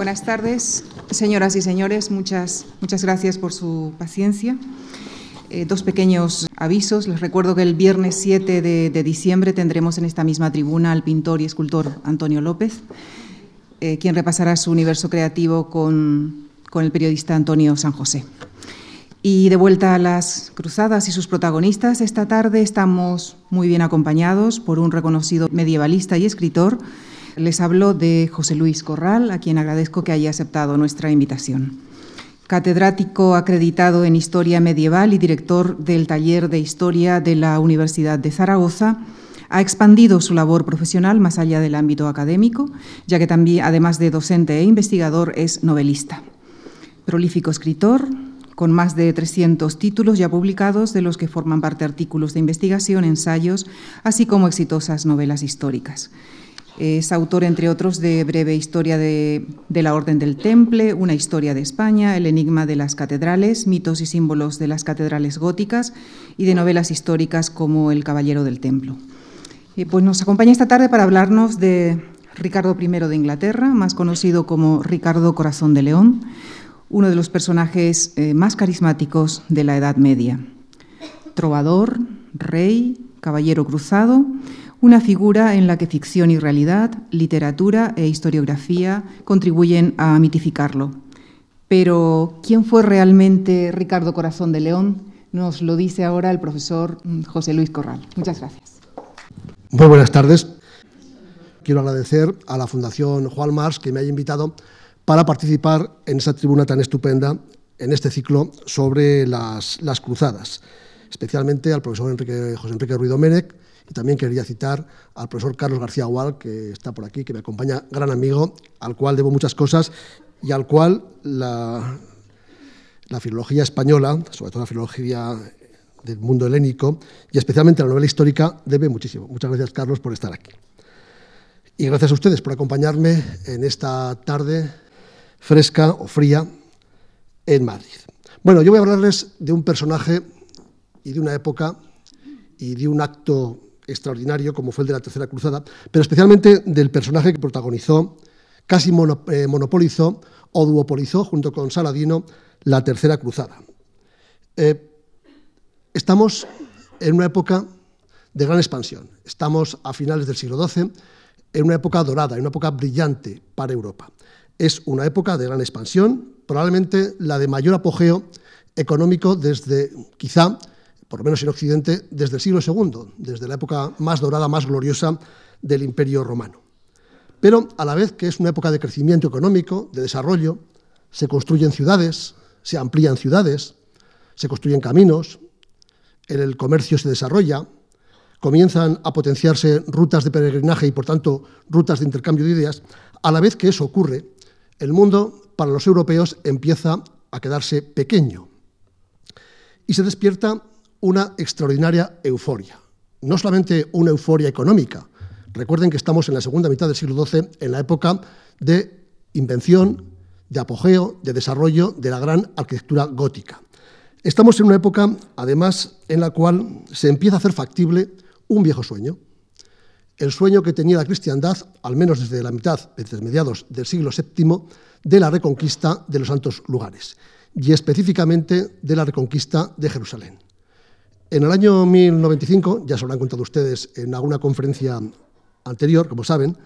Buenas tardes, señoras y señores. Muchas, muchas gracias por su paciencia. Eh, dos pequeños avisos. Les recuerdo que el viernes 7 de, diciembre tendremos en esta misma tribuna al pintor y escultor Antonio López, eh, quien repasará su universo creativo con, con el periodista Antonio San José. Y de vuelta a las cruzadas y sus protagonistas, esta tarde estamos muy bien acompañados por un reconocido medievalista y escritor les hablo de José Luis Corral, a quien agradezco que haya aceptado nuestra invitación. Catedrático acreditado en Historia Medieval y director del Taller de Historia de la Universidad de Zaragoza, ha expandido su labor profesional más allá del ámbito académico, ya que también, además de docente e investigador, es novelista. Prolífico escritor, con más de 300 títulos ya publicados, de los que forman parte artículos de investigación, ensayos, así como exitosas novelas históricas. Es autor, entre otros, de Breve Historia de, la Orden del Temple, Una Historia de España, El Enigma de las Catedrales, Mitos y Símbolos de las Catedrales Góticas y de novelas históricas como El Caballero del Templo. pues nos acompaña esta tarde para hablarnos de Ricardo I de Inglaterra, más conocido como Ricardo Corazón de León, uno de los personajes eh, más carismáticos de la Edad Media. Trovador, rey, caballero cruzado, una figura en la que ficción y realidad, literatura e historiografía contribuyen a mitificarlo. Pero, ¿quién fue realmente Ricardo Corazón de León? Nos lo dice ahora el profesor mm, José Luis Corral. Muchas gracias. Muy buenas tardes. Quiero agradecer a la Fundación Juan Mars que me haya invitado para participar en esa tribuna tan estupenda, en este ciclo sobre las, cruzadas, especialmente al profesor José Enrique Ruido Menec, y también quería citar al profesor Carlos García Gual, que está por aquí, que me acompaña, gran amigo, al cual debo muchas cosas y al cual la, filología española, sobre todo la filología del mundo helénico y especialmente la novela histórica, debe muchísimo. Muchas gracias, Carlos, por estar aquí. Y gracias a ustedes por acompañarme en esta tarde fresca o fría en Madrid. Bueno, yo voy a hablarles de un personaje y de una época y de un acto extraordinario como fue el de la Tercera Cruzada, pero especialmente del personaje que protagonizó, casi eh, monopolizó o duopolizó junto con Saladino la Tercera Cruzada. Eh, estamos en una época de gran expansión. Estamos a finales del siglo XII, en una época dorada, en una época brillante para Europa. Es una época de gran expansión, probablemente la de mayor apogeo económico desde quizá por lo menos en Occidente, desde el siglo II, desde la época más dorada, más gloriosa del Imperio Romano. Pero a la vez que es una época de crecimiento económico, de desarrollo, se construyen ciudades, se amplían ciudades, se construyen caminos, el comercio se desarrolla, comienzan a potenciarse rutas de peregrinaje y, por tanto, rutas de intercambio de ideas, a la vez que eso ocurre, el mundo para los europeos empieza a quedarse pequeño y se despierta una extraordinaria euforia. No solamente una euforia económica. Recuerden que estamos en la segunda mitad del siglo XII, en la época de invención, de apogeo, de desarrollo de la gran arquitectura gótica. Estamos en una época, además, en la cual se empieza a hacer factible un viejo sueño. El sueño que tenía la cristiandad, al menos desde la mitad, desde mediados del siglo VII, de la reconquista de los santos lugares, y específicamente de la reconquista de Jerusalén. En el año 1095, ya se lo han contado ustedes en alguna conferencia anterior, como saben,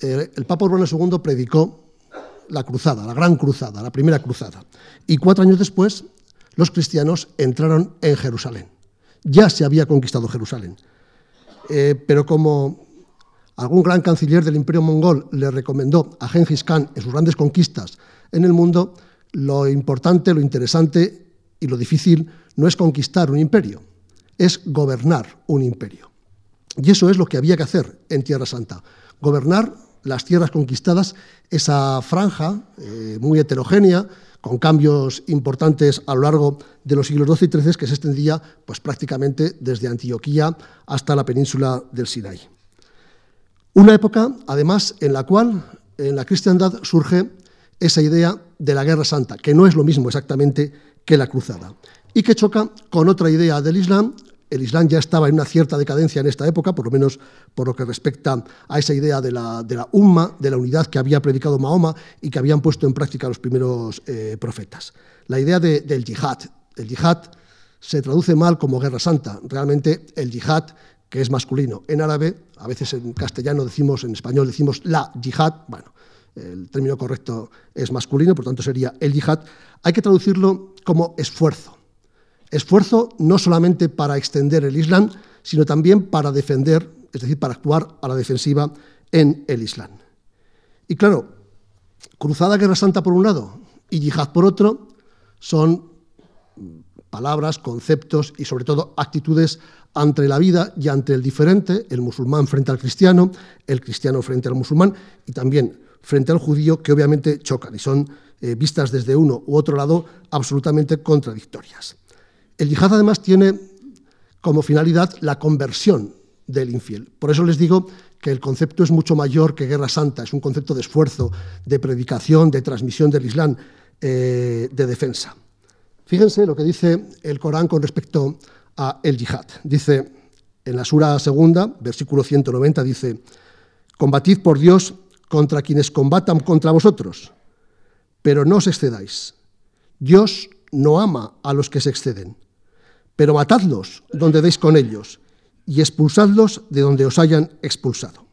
eh, el Papa Urbano II predicó la cruzada, la gran cruzada, la primera cruzada. Y cuatro años después, los cristianos entraron en Jerusalén. Ya se había conquistado Jerusalén. Eh, pero como algún gran canciller del imperio mongol le recomendó a Genghis Khan en sus grandes conquistas en el mundo, lo importante, lo interesante y lo difícil no es conquistar un imperio, es gobernar un imperio. Y eso es lo que había que hacer en Tierra Santa, gobernar las tierras conquistadas, esa franja eh, muy heterogénea, con cambios importantes a lo largo de los siglos XII y XIII, que se extendía pues, prácticamente desde Antioquía hasta la península del Sinai. Una época, además, en la cual en la cristiandad surge esa idea de la guerra santa, que no es lo mismo exactamente que la cruzada y que choca con otra idea del Islam, el Islam ya estaba en una cierta decadencia en esta época, por lo menos por lo que respecta a esa idea de la, umma, de la unidad que había predicado Mahoma y que habían puesto en práctica los primeros eh, profetas. La idea del yihad. El yihad se traduce mal como guerra santa. Realmente el yihad, que es masculino en árabe, a veces en castellano decimos, en español decimos la yihad, bueno, el término correcto es masculino, por tanto sería el yihad, hay que traducirlo como esfuerzo. Esfuerzo no solamente para extender el Islam, sino también para defender, es decir, para actuar a la defensiva en el Islam. Y claro, cruzada Guerra Santa por un lado y yihad por otro, son palabras, conceptos y sobre todo actitudes ante la vida y ante el diferente, el musulmán frente al cristiano, el cristiano frente al musulmán y también frente al judío, que obviamente chocan y son eh, vistas desde uno u otro lado absolutamente contradictorias. El yihad además tiene como finalidad la conversión del infiel. Por eso les digo que el concepto es mucho mayor que guerra santa, es un concepto de esfuerzo, de predicación, de transmisión del Islam, eh, de defensa. Fíjense lo que dice el Corán con respecto a el yihad. Dice en la sura segunda, versículo 190, dice, combatid por Dios contra quienes combatan contra vosotros, pero no os excedáis. Dios no ama a los que se exceden, pero matadlos donde deis con ellos y expulsadlos de donde os hayan expulsado.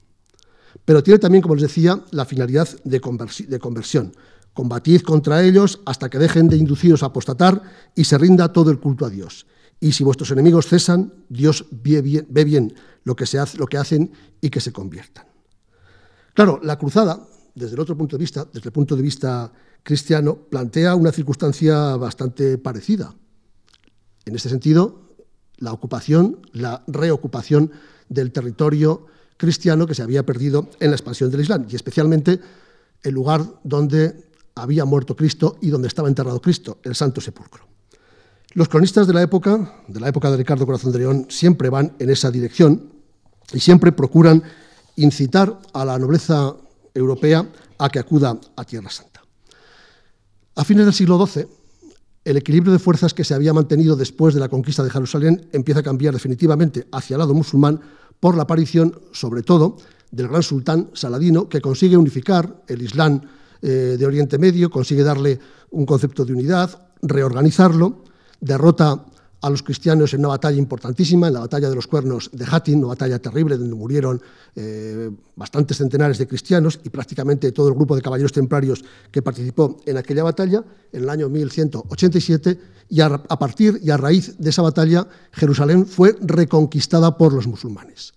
Pero tiene también, como les decía, la finalidad de, conversión. Combatid contra ellos hasta que dejen de induciros a apostatar y se rinda todo el culto a Dios. Y si vuestros enemigos cesan, Dios ve bien, lo, que lo que hacen y que se conviertan. Claro, la cruzada, desde el otro punto de vista, desde el punto de vista cristiano, plantea una circunstancia bastante parecida. En este sentido, la ocupación, la reocupación del territorio cristiano que se había perdido en la expansión del Islam, y especialmente el lugar donde había muerto Cristo y donde estaba enterrado Cristo, el Santo Sepulcro. Los cronistas de la época, de la época de Ricardo Corazón de León, siempre van en esa dirección y siempre procuran incitar a la nobleza europea a que acuda a Tierra Santa. A fines del siglo XII, el equilibrio de fuerzas que se había mantenido después de la conquista de Jerusalén empieza a cambiar definitivamente hacia el lado musulmán por la aparición, sobre todo, del gran sultán Saladino, que consigue unificar el Islam eh, de Oriente Medio, consigue darle un concepto de unidad, reorganizarlo, derrota a los cristianos en una batalla importantísima, en la batalla de los cuernos de Hattin, una batalla terrible donde murieron eh, bastantes centenares de cristianos y prácticamente todo el grupo de caballeros templarios que participó en aquella batalla en el año 1187 y a, a partir y a raíz de esa batalla Jerusalén fue reconquistada por los musulmanes.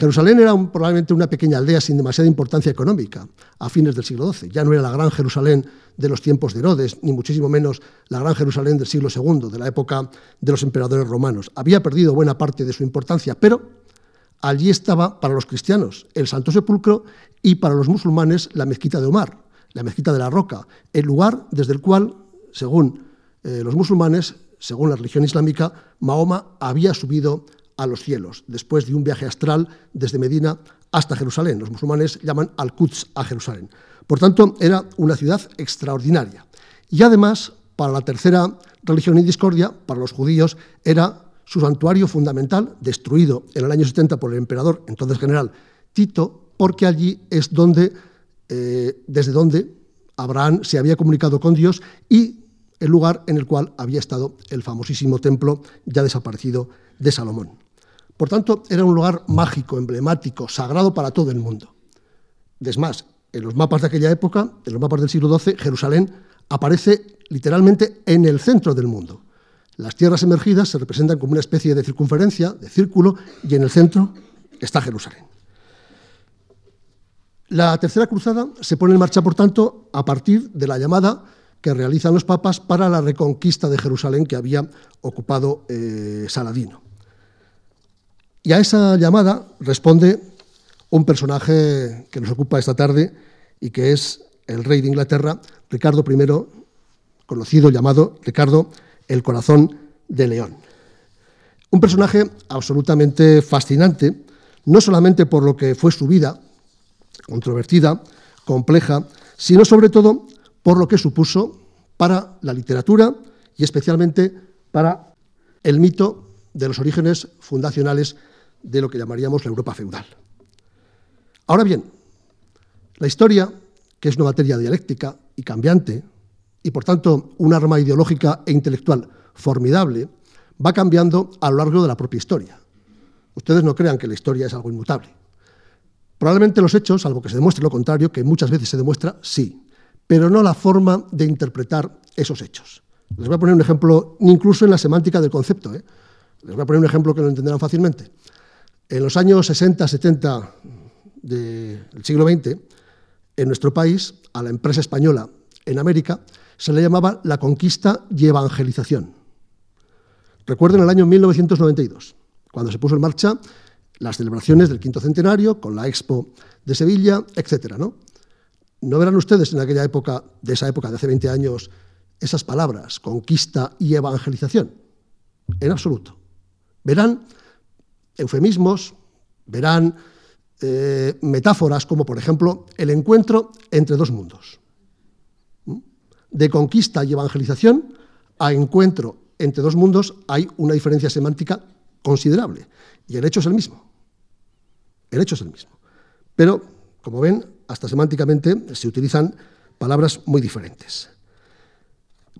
Jerusalén era probablemente una pequeña aldea sin demasiada importancia económica a fines del siglo XII. Ya no era la gran Jerusalén de los tiempos de Herodes, ni muchísimo menos la gran Jerusalén del siglo II, de la época de los emperadores romanos. Había perdido buena parte de su importancia, pero allí estaba para los cristianos el Santo Sepulcro y para los musulmanes la mezquita de Omar, la mezquita de la Roca, el lugar desde el cual, según eh, los musulmanes, según la religión islámica, Mahoma había subido a los cielos, después de un viaje astral desde Medina hasta Jerusalén. Los musulmanes llaman Al-Quds a Jerusalén. Por tanto, era una ciudad extraordinaria. Y además, para la tercera religión en discordia, para los judíos, era su santuario fundamental, destruido en el año 70 por el emperador, entonces general Tito, porque allí es donde, eh, desde donde Abraham se había comunicado con Dios y el lugar en el cual había estado el famosísimo templo ya desaparecido de Salomón. Por tanto, era un lugar mágico, emblemático, sagrado para todo el mundo. Es más, en los mapas de aquella época, en los mapas del siglo XII, Jerusalén aparece literalmente en el centro del mundo. Las tierras emergidas se representan como una especie de circunferencia, de círculo, y en el centro está Jerusalén. La tercera cruzada se pone en marcha, por tanto, a partir de la llamada que realizan los papas para la reconquista de Jerusalén que había ocupado eh, Saladino. Y a esa llamada responde un personaje que nos ocupa esta tarde y que es el rey de Inglaterra, Ricardo I, conocido llamado Ricardo el Corazón de León. Un personaje absolutamente fascinante, no solamente por lo que fue su vida, controvertida, compleja, sino sobre todo por lo que supuso para la literatura y especialmente para el mito de los orígenes fundacionales de lo que llamaríamos la Europa feudal. Ahora bien, la historia, que es una materia dialéctica y cambiante, y por tanto un arma ideológica e intelectual formidable, va cambiando a lo largo de la propia historia. Ustedes no crean que la historia es algo inmutable. Probablemente los hechos, salvo que se demuestre lo contrario, que muchas veces se demuestra, sí, pero no la forma de interpretar esos hechos. Les voy a poner un ejemplo, incluso en la semántica del concepto. ¿eh? Les voy a poner un ejemplo que lo entenderán fácilmente. En los años 60, 70 del siglo XX, en nuestro país, a la empresa española en América, se le llamaba la conquista y evangelización. Recuerden el año 1992, cuando se puso en marcha las celebraciones del quinto centenario, con la Expo de Sevilla, etc. ¿no? ¿No verán ustedes en aquella época, de esa época de hace 20 años, esas palabras, conquista y evangelización? En absoluto. Verán eufemismos, verán eh, metáforas como, por ejemplo, el encuentro entre dos mundos. De conquista y evangelización a encuentro entre dos mundos hay una diferencia semántica considerable. Y el hecho es el mismo. El hecho es el mismo. Pero, como ven, hasta semánticamente se utilizan palabras muy diferentes.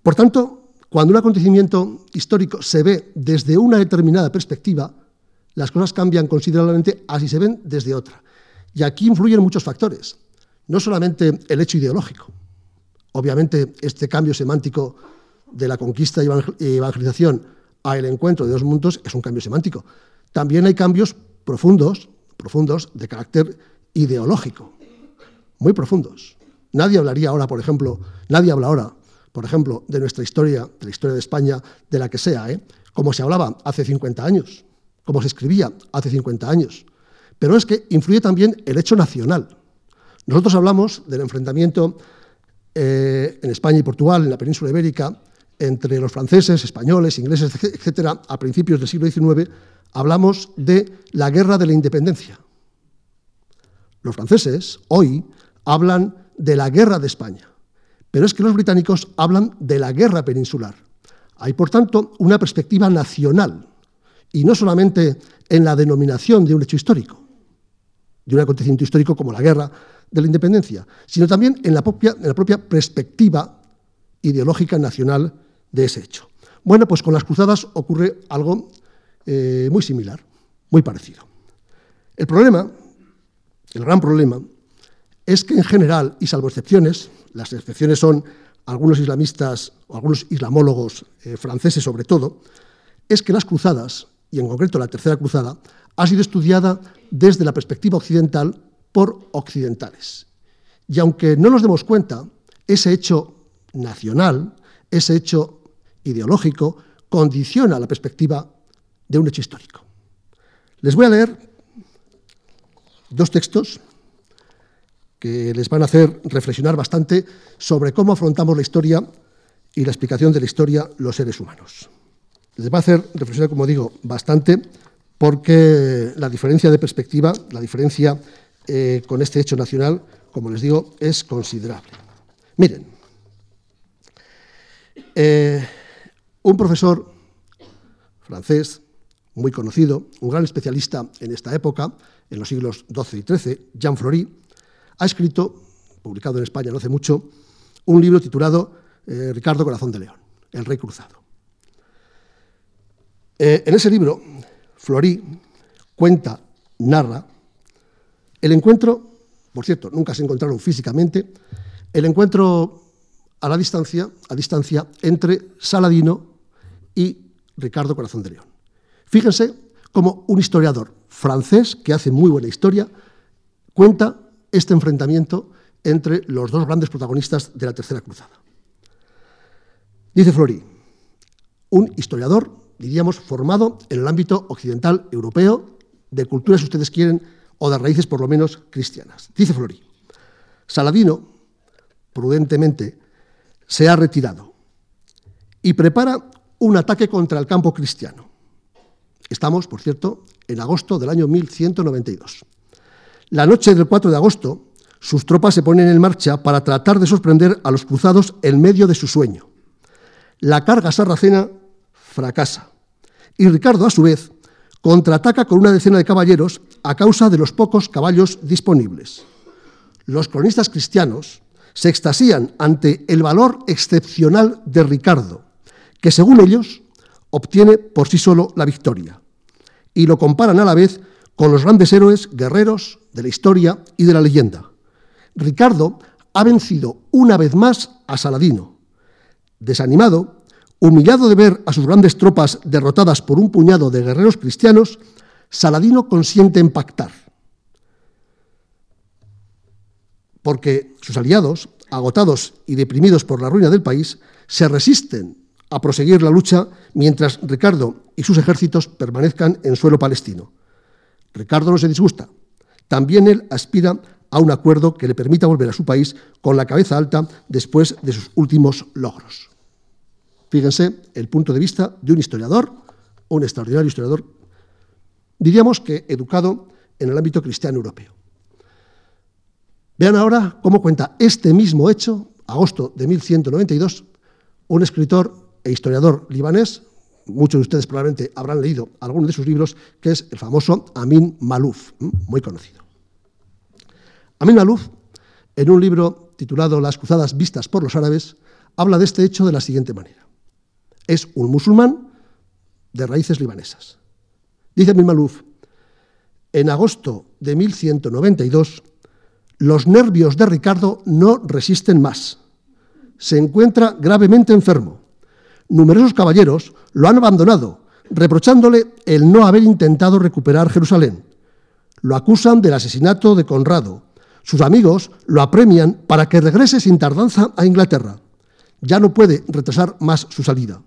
Por tanto, cuando un acontecimiento histórico se ve desde una determinada perspectiva, las cosas cambian considerablemente así se ven desde otra. Y aquí influyen muchos factores, no solamente el hecho ideológico. Obviamente, este cambio semántico de la conquista y evangelización a el encuentro de dos mundos es un cambio semántico. También hay cambios profundos, profundos de carácter ideológico, muy profundos. Nadie hablaría ahora, por ejemplo, nadie habla ahora, por ejemplo, de nuestra historia, de la historia de España, de la que sea, ¿eh? como se hablaba hace 50 años, como se escribía hace 50 años. Pero es que influye también el hecho nacional. Nosotros hablamos del enfrentamiento eh, en España y Portugal, en la península ibérica, entre los franceses, españoles, ingleses, etcétera, a principios del siglo XIX, hablamos de la guerra de la independencia. Los franceses hoy hablan de la guerra de España, pero es que los británicos hablan de la guerra peninsular. Hay, por tanto, una perspectiva nacional, y no solamente en la denominación de un hecho histórico, de un acontecimiento histórico como la guerra de la independencia, sino también en la propia, en la propia perspectiva ideológica nacional de ese hecho. Bueno, pues con las cruzadas ocurre algo eh, muy similar, muy parecido. El problema, el gran problema, es que en general, y salvo excepciones, las excepciones son algunos islamistas o algunos islamólogos eh, franceses sobre todo, es que las cruzadas, y en concreto la tercera cruzada, ha sido estudiada desde la perspectiva occidental por occidentales. Y aunque no nos demos cuenta, ese hecho nacional, ese hecho ideológico condiciona la perspectiva de un hecho histórico. Les voy a leer dos textos que les van a hacer reflexionar bastante sobre cómo afrontamos la historia y la explicación de la historia los seres humanos. Les va a hacer reflexionar, como digo, bastante porque la diferencia de perspectiva, la diferencia eh, con este hecho nacional, como les digo, es considerable. Miren, eh, un profesor francés muy conocido, un gran especialista en esta época, en los siglos XII y XIII, Jean Flory, ha escrito, publicado en España no hace mucho, un libro titulado eh, Ricardo Corazón de León, El Rey Cruzado. Eh, en ese libro, Flory cuenta, narra, el encuentro, por cierto, nunca se encontraron físicamente, el encuentro a la distancia, a distancia entre Saladino y Ricardo Corazón de León. Fíjense cómo un historiador francés, que hace muy buena historia, cuenta este enfrentamiento entre los dos grandes protagonistas de la Tercera Cruzada. Dice Flory, un historiador, diríamos, formado en el ámbito occidental europeo, de culturas, si ustedes quieren, o de raíces por lo menos cristianas. Dice Flory, Saladino, prudentemente, se ha retirado y prepara un ataque contra el campo cristiano. Estamos, por cierto, en agosto del año 1192. La noche del 4 de agosto, sus tropas se ponen en marcha para tratar de sorprender a los cruzados en medio de su sueño. La carga sarracena fracasa y Ricardo, a su vez, contraataca con una decena de caballeros a causa de los pocos caballos disponibles. Los cronistas cristianos se extasían ante el valor excepcional de Ricardo, que según ellos obtiene por sí solo la victoria, y lo comparan a la vez con los grandes héroes guerreros de la historia y de la leyenda. Ricardo ha vencido una vez más a Saladino. Desanimado, humillado de ver a sus grandes tropas derrotadas por un puñado de guerreros cristianos, Saladino consiente en pactar. Porque sus aliados, agotados y deprimidos por la ruina del país, se resisten a proseguir la lucha mientras Ricardo y sus ejércitos permanezcan en suelo palestino. Ricardo no se disgusta. También él aspira a un acuerdo que le permita volver a su país con la cabeza alta después de sus últimos logros. Fíjense el punto de vista de un historiador, un extraordinario historiador, diríamos que educado en el ámbito cristiano europeo. Vean ahora cómo cuenta este mismo hecho, agosto de 1192, un escritor e historiador libanés, muchos de ustedes probablemente habrán leído algunos de sus libros, que es el famoso Amin Malouf, muy conocido. Amin Malouf, en un libro titulado Las cruzadas vistas por los árabes, habla de este hecho de la siguiente manera. Es un musulmán de raíces libanesas. Dice Malouf, en agosto de 1192, los nervios de Ricardo no resisten más. Se encuentra gravemente enfermo. Numerosos caballeros lo han abandonado, reprochándole el no haber intentado recuperar Jerusalén. Lo acusan del asesinato de Conrado, sus amigos lo apremian para que regrese sin tardanza a Inglaterra. Ya no puede retrasar más su salida.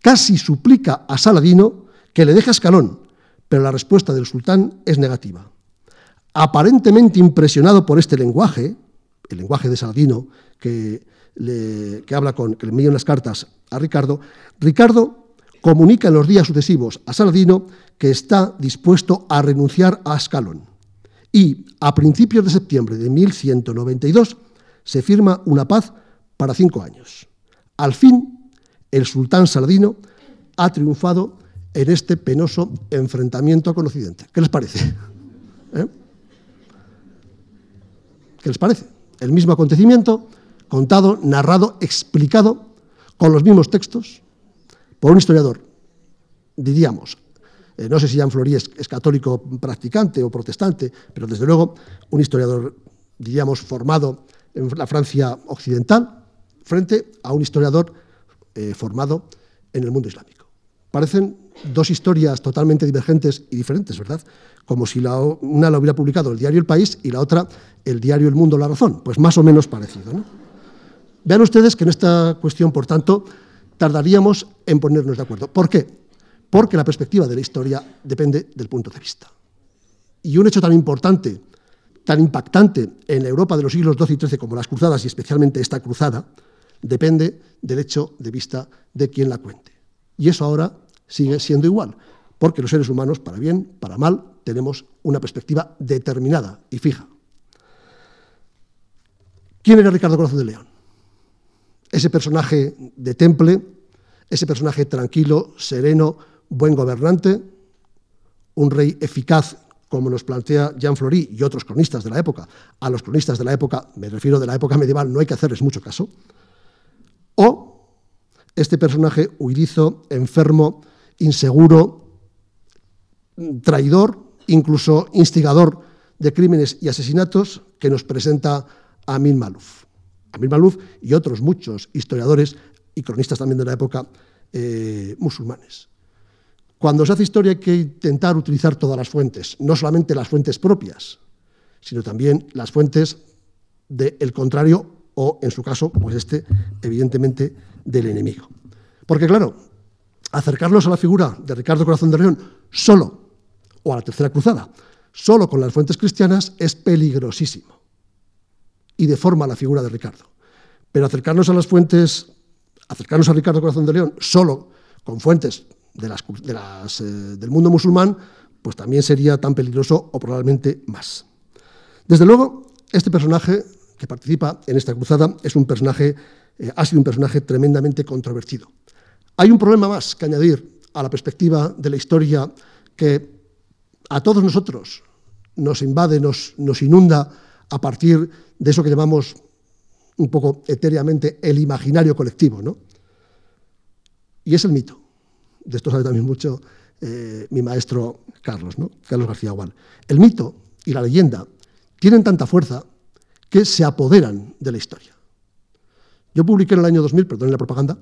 Casi suplica a Saladino que le deje escalón, pero la respuesta del sultán es negativa. Aparentemente impresionado por este lenguaje, el lenguaje de Saladino, que, le, habla con, que le envía unas cartas a Ricardo, Ricardo comunica en los días sucesivos a Saladino que está dispuesto a renunciar a Ascalón y a principios de septiembre de 1192 se firma una paz para cinco años. Al fin, el sultán saladino ha triunfado en este penoso enfrentamiento con Occidente. ¿Qué les parece? ¿Eh? ¿Qué les parece? El mismo acontecimiento, contado, narrado, explicado, con los mismos textos, por un historiador, diríamos, eh, no sé si Jean Flory es, católico practicante o protestante, pero desde luego un historiador, diríamos, formado en la Francia occidental, frente a un historiador eh, formado en el mundo islámico. Parecen dos historias totalmente divergentes y diferentes, ¿verdad? Como si una la hubiera publicado el diario El País y la otra el diario El Mundo La Razón. Pues más o menos parecido. Vean ustedes que en esta cuestión, por tanto, tardaríamos en ponernos de acuerdo. ¿Por qué? porque la perspectiva de la historia depende del punto de vista. Y un hecho tan importante, tan impactante en la Europa de los siglos XII y XIII como las cruzadas, y especialmente esta cruzada, depende del hecho de vista de quien la cuente. Y eso ahora sigue siendo igual, porque los seres humanos, para bien, para mal, tenemos una perspectiva determinada y fija. ¿Quién era Ricardo Corazón de León? Ese personaje de temple, ese personaje tranquilo, sereno, buen gobernante, un rey eficaz, como nos plantea Jean Flory y otros cronistas de la época. A los cronistas de la época, me refiero de la época medieval, no hay que hacerles mucho caso. O este personaje huidizo, enfermo, inseguro, traidor, incluso instigador de crímenes y asesinatos que nos presenta Amin Malouf. Amin Malouf y otros muchos historiadores y cronistas también de la época eh, musulmanes. Cuando se hace historia hay que intentar utilizar todas las fuentes, no solamente las fuentes propias, sino también las fuentes del contrario o, en su caso, pues este, evidentemente, del enemigo. Porque, claro, acercarnos a la figura de Ricardo Corazón de León solo, o a la Tercera Cruzada, solo con las fuentes cristianas, es peligrosísimo y deforma la figura de Ricardo. Pero acercarnos a las fuentes, acercarnos a Ricardo Corazón de León solo con fuentes eh, del mundo musulmán, pues también sería tan peligroso o probablemente más. Desde luego, este personaje que participa en esta cruzada es un personaje, eh, ha sido un personaje tremendamente controvertido. Hay un problema más que añadir a la perspectiva de la historia que a todos nosotros nos invade, nos, nos inunda a partir de eso que llamamos un poco etéreamente el imaginario colectivo, ¿no? Y es el mito. De esto sabe también mucho eh, mi maestro Carlos, ¿no? Carlos García Gual. El mito y la leyenda tienen tanta fuerza que se apoderan de la historia. Yo publiqué en el año 2000, perdón la propaganda,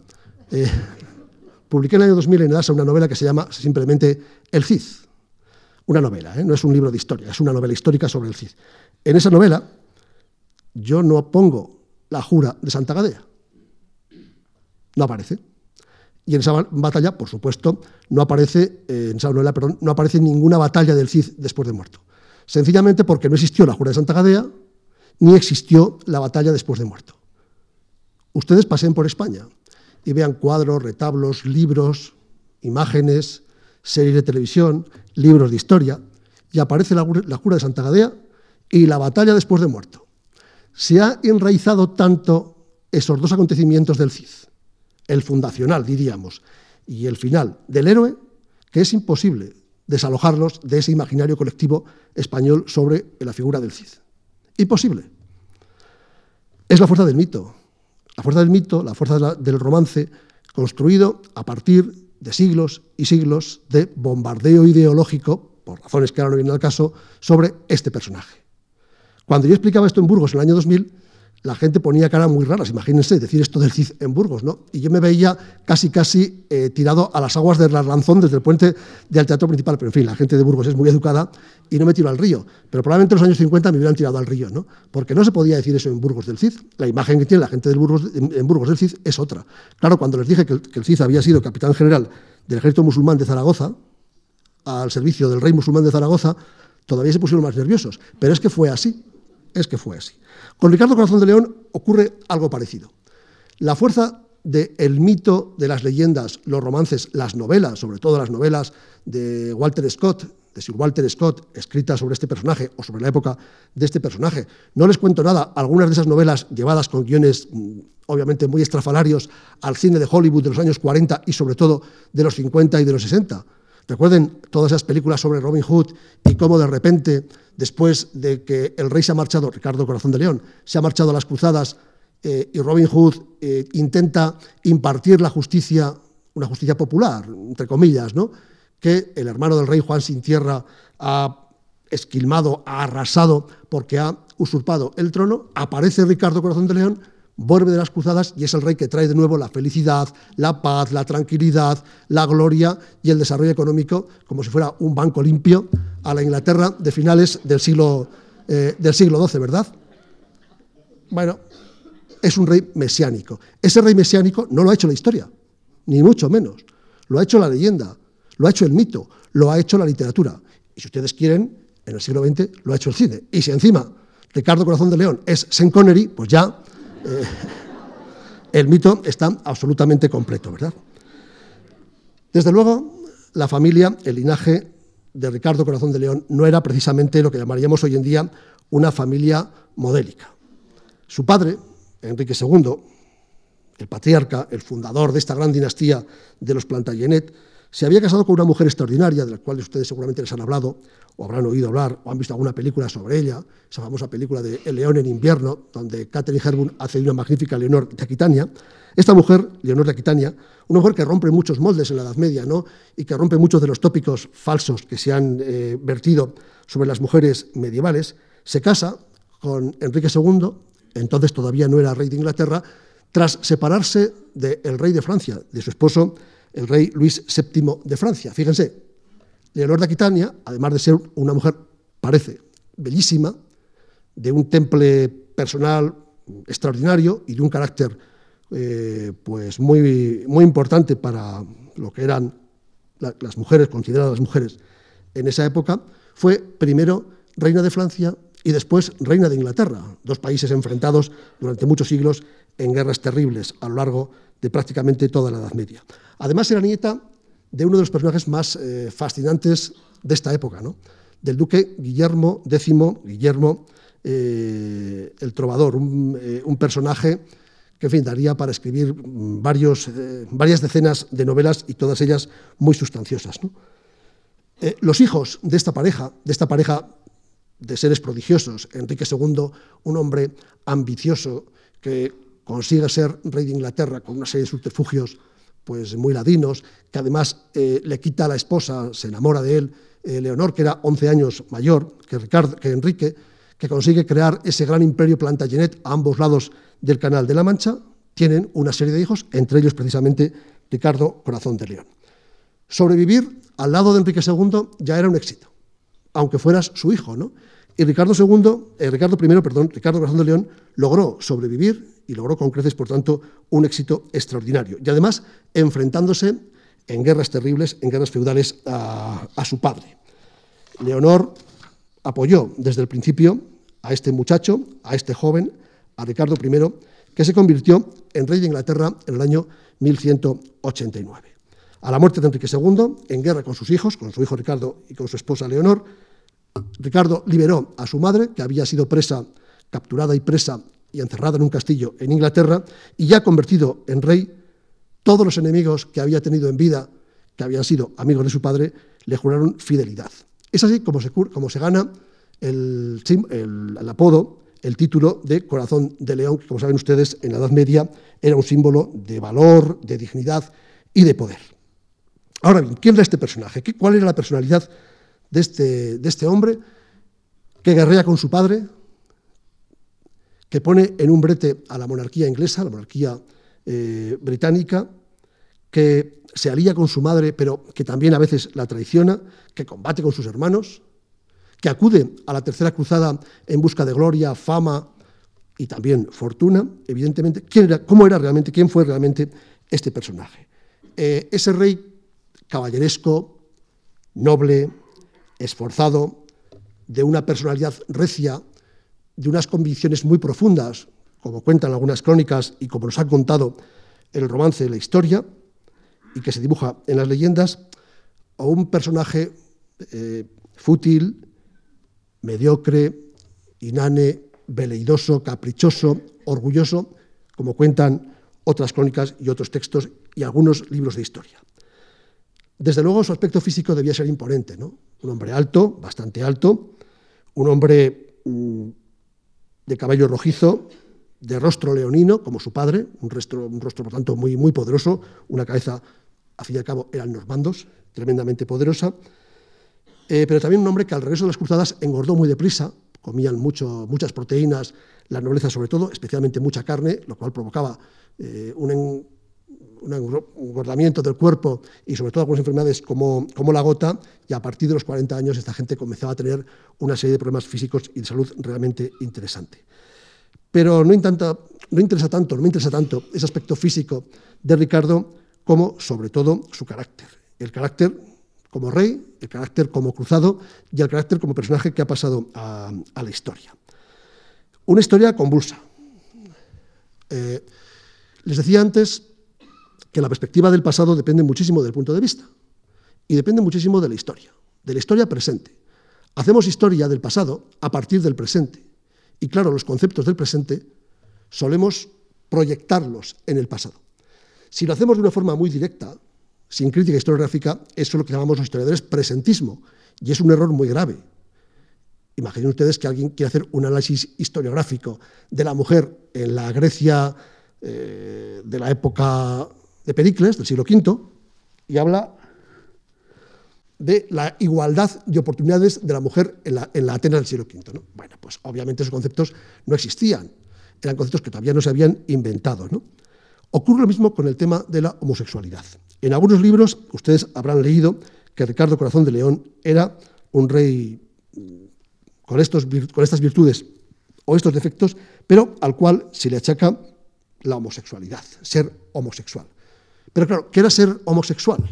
eh, publiqué en el año 2000 en EDASA una novela que se llama simplemente El Cid. Una novela, ¿eh? no es un libro de historia, es una novela histórica sobre el Cid. En esa novela yo no pongo la jura de Santa Gadea. No aparece. Y en esa batalla, por supuesto, no aparece, eh, en esa novela, perdón, no aparece ninguna batalla del Cid después de muerto. Sencillamente porque no existió la jura de Santa Gadea, ni existió la batalla después de muerto. Ustedes pasen por España y vean cuadros, retablos, libros, imágenes, series de televisión, libros de historia, y aparece la, jura de Santa Gadea y la batalla después de muerto. Se ha enraizado tanto esos dos acontecimientos del Cid, el fundacional, diríamos, y el final del héroe, que es imposible desalojarlos de ese imaginario colectivo español sobre la figura del Cid. Imposible. Es la fuerza del mito. La fuerza del mito, la fuerza del romance, construido a partir de siglos y siglos de bombardeo ideológico, por razones que ahora no vienen al caso, sobre este personaje. Cuando yo explicaba esto en Burgos en el año 2000, la gente ponía cara muy raras, imagínense decir esto del Cid en Burgos, ¿no? Y yo me veía casi, casi eh, tirado a las aguas del Lanzón desde el puente del Teatro Principal, pero en fin, la gente de Burgos es muy educada y no me tiró al río, pero probablemente en los años 50 me hubieran tirado al río, ¿no? Porque no se podía decir eso en Burgos del Cid, la imagen que tiene la gente de Burgos, en, Burgos del Cid es otra. Claro, cuando les dije que el, que el Cid había sido capitán general del ejército musulmán de Zaragoza, al servicio del rey musulmán de Zaragoza, todavía se pusieron más nerviosos, pero es que fue así, es que fue así. Con Ricardo Corazón de León ocurre algo parecido. La fuerza del mito, de las leyendas, los romances, las novelas, sobre todo las novelas de Walter Scott, de Sir Walter Scott, escritas sobre este personaje o sobre la época de este personaje. No les cuento nada, algunas de esas novelas llevadas con guiones mm, obviamente muy estrafalarios al cine de Hollywood de los años 40 y sobre todo de los 50 y de los 60. Recuerden todas esas películas sobre Robin Hood y cómo de repente, después de que el rey se ha marchado, Ricardo Corazón de León, se ha marchado a las cruzadas eh, y Robin Hood eh, intenta impartir la justicia, una justicia popular, entre comillas, ¿no? que el hermano del rey Juan sin tierra ha esquilmado, ha arrasado porque ha usurpado el trono, aparece Ricardo Corazón de León vuelve de las cruzadas y es el rey que trae de nuevo la felicidad, la paz, la tranquilidad, la gloria y el desarrollo económico, como si fuera un banco limpio, a la Inglaterra de finales del siglo, eh, del siglo XII, ¿verdad? Bueno, es un rey mesiánico. Ese rey mesiánico no lo ha hecho la historia, ni mucho menos. Lo ha hecho la leyenda, lo ha hecho el mito, lo ha hecho la literatura. Y si ustedes quieren, en el siglo XX lo ha hecho el cine. Y si encima Ricardo Corazón de León es Sean Connery, pues ya eh, el mito está absolutamente completo, ¿verdad? Desde luego, la familia, el linaje de Ricardo Corazón de León no era precisamente lo que llamaríamos hoy en día una familia modélica. Su padre, Enrique II, el patriarca, el fundador de esta gran dinastía de los Plantagenet, se había casado con una mujer extraordinaria, de la cual ustedes seguramente les han hablado, o habrán oído hablar, o han visto alguna película sobre ella, esa famosa película de El león en invierno, donde Catherine Hepburn hace una magnífica Leonor de Aquitania. Esta mujer, Leonor de Aquitania, una mujer que rompe muchos moldes en la Edad Media, ¿no? y que rompe muchos de los tópicos falsos que se han eh, vertido sobre las mujeres medievales, se casa con Enrique II, entonces todavía no era rey de Inglaterra, tras separarse del rey de Francia, de su esposo el rey Luis VII de Francia. Fíjense, Leonor de Aquitania, además de ser una mujer, parece, bellísima, de un temple personal extraordinario y de un carácter eh, pues muy, muy importante para lo que eran las mujeres, consideradas mujeres en esa época, fue primero reina de Francia y después reina de Inglaterra, dos países enfrentados durante muchos siglos en guerras terribles a lo largo de prácticamente toda la Edad Media. Además, era nieta de uno de los personajes más eh, fascinantes de esta época, ¿no? del duque Guillermo X, Guillermo eh, el Trovador, un, eh, personaje que fin, daría para escribir mm, varios, varias decenas de novelas y todas ellas muy sustanciosas. Los hijos de esta pareja, de esta pareja de seres prodigiosos, Enrique II, un hombre ambicioso que consigue ser rey de Inglaterra con una serie de subterfugios pues muy ladinos, que además eh, le quita a la esposa, se enamora de él, Leonor, que era 11 años mayor que, Ricardo, que Enrique, que consigue crear ese gran imperio Plantagenet a ambos lados del Canal de la Mancha, tienen una serie de hijos, entre ellos precisamente Ricardo Corazón de León. Sobrevivir al lado de Enrique II ya era un éxito, aunque fueras su hijo, ¿no? Y Ricardo II, eh, Ricardo I, perdón, Ricardo Corazón de León logró sobrevivir y logró con creces, por tanto, un éxito extraordinario. Y además enfrentándose en guerras terribles, en guerras feudales a, su padre. Leonor apoyó desde el principio a este muchacho, a este joven, a Ricardo I, que se convirtió en rey de Inglaterra en el año 1189. A la muerte de Enrique II, en guerra con sus hijos, con su hijo Ricardo y con su esposa Leonor, Ricardo liberó a su madre, que había sido presa, capturada y presa y encerrada en un castillo en Inglaterra, y ya convertido en rey, todos los enemigos que había tenido en vida, que habían sido amigos de su padre, le juraron fidelidad. Es así como se, como se gana el, el apodo el título de Corazón de León, que como saben ustedes, en la Edad Media era un símbolo de valor, de dignidad y de poder. Ahora bien, ¿quién era este personaje? ¿Cuál era la personalidad de este, de este hombre que guerrea con su padre, que pone en un brete a la monarquía inglesa, la monarquía eh, británica, que se alía con su madre, pero que también a veces la traiciona, que combate con sus hermanos, que acude a la tercera cruzada en busca de gloria, fama y también fortuna, evidentemente, ¿quién era, ¿cómo era realmente, quién fue realmente este personaje? Eh, ese rey caballeresco, noble, esforzado, de una personalidad recia, de unas convicciones muy profundas, como cuentan algunas crónicas y como nos ha contado el romance de la historia, y que se dibuja en las leyendas, o un personaje eh, fútil, mediocre, inane, veleidoso, caprichoso, orgulloso, como cuentan otras crónicas y otros textos y algunos libros de historia. Desde luego su aspecto físico debía ser imponente, ¿no? Un hombre alto, bastante alto, un hombre mm, de cabello rojizo, de rostro leonino, como su padre, un rostro, un rostro por tanto muy, muy poderoso, una cabeza, a fin y al cabo, eran normandos, tremendamente poderosa, eh, pero también un hombre que al regreso de las cruzadas engordó muy deprisa, comían mucho, muchas proteínas, la nobleza sobre todo, especialmente mucha carne, lo cual provocaba eh, un, engordamiento del cuerpo y sobre todo algunas enfermedades como, como, la gota, y a partir de los 40 años esta gente comenzaba a tener una serie de problemas físicos y de salud realmente interesante. Pero no interesa tanto, no me interesa tanto ese aspecto físico de Ricardo como sobre todo su carácter. El carácter como rey, el carácter como cruzado y el carácter como personaje que ha pasado a, la historia. Una historia convulsa. Eh, les decía antes que la perspectiva del pasado depende muchísimo del punto de vista y depende muchísimo de la historia, de la historia presente. Hacemos historia del pasado a partir del presente. Y claro, los conceptos del presente solemos proyectarlos en el pasado. Si lo hacemos de una forma muy directa, sin crítica historiográfica, eso es lo que llamamos los historiadores presentismo, y es un error muy grave. Imaginen ustedes que alguien quiere hacer un análisis historiográfico de la mujer en la Grecia eh, de la época de Pericles, del siglo V, y habla de la igualdad de oportunidades de la mujer en la, en Atenas del siglo V. Bueno, pues obviamente esos conceptos no existían, eran conceptos que todavía no se habían inventado. Ocurre lo mismo con el tema de la homosexualidad. En algunos libros ustedes habrán leído que Ricardo Corazón de León era un rey con, estos, con estas virtudes o estos defectos, pero al cual se le achaca la homosexualidad, ser homosexual. Pero claro, ¿qué era ser homosexual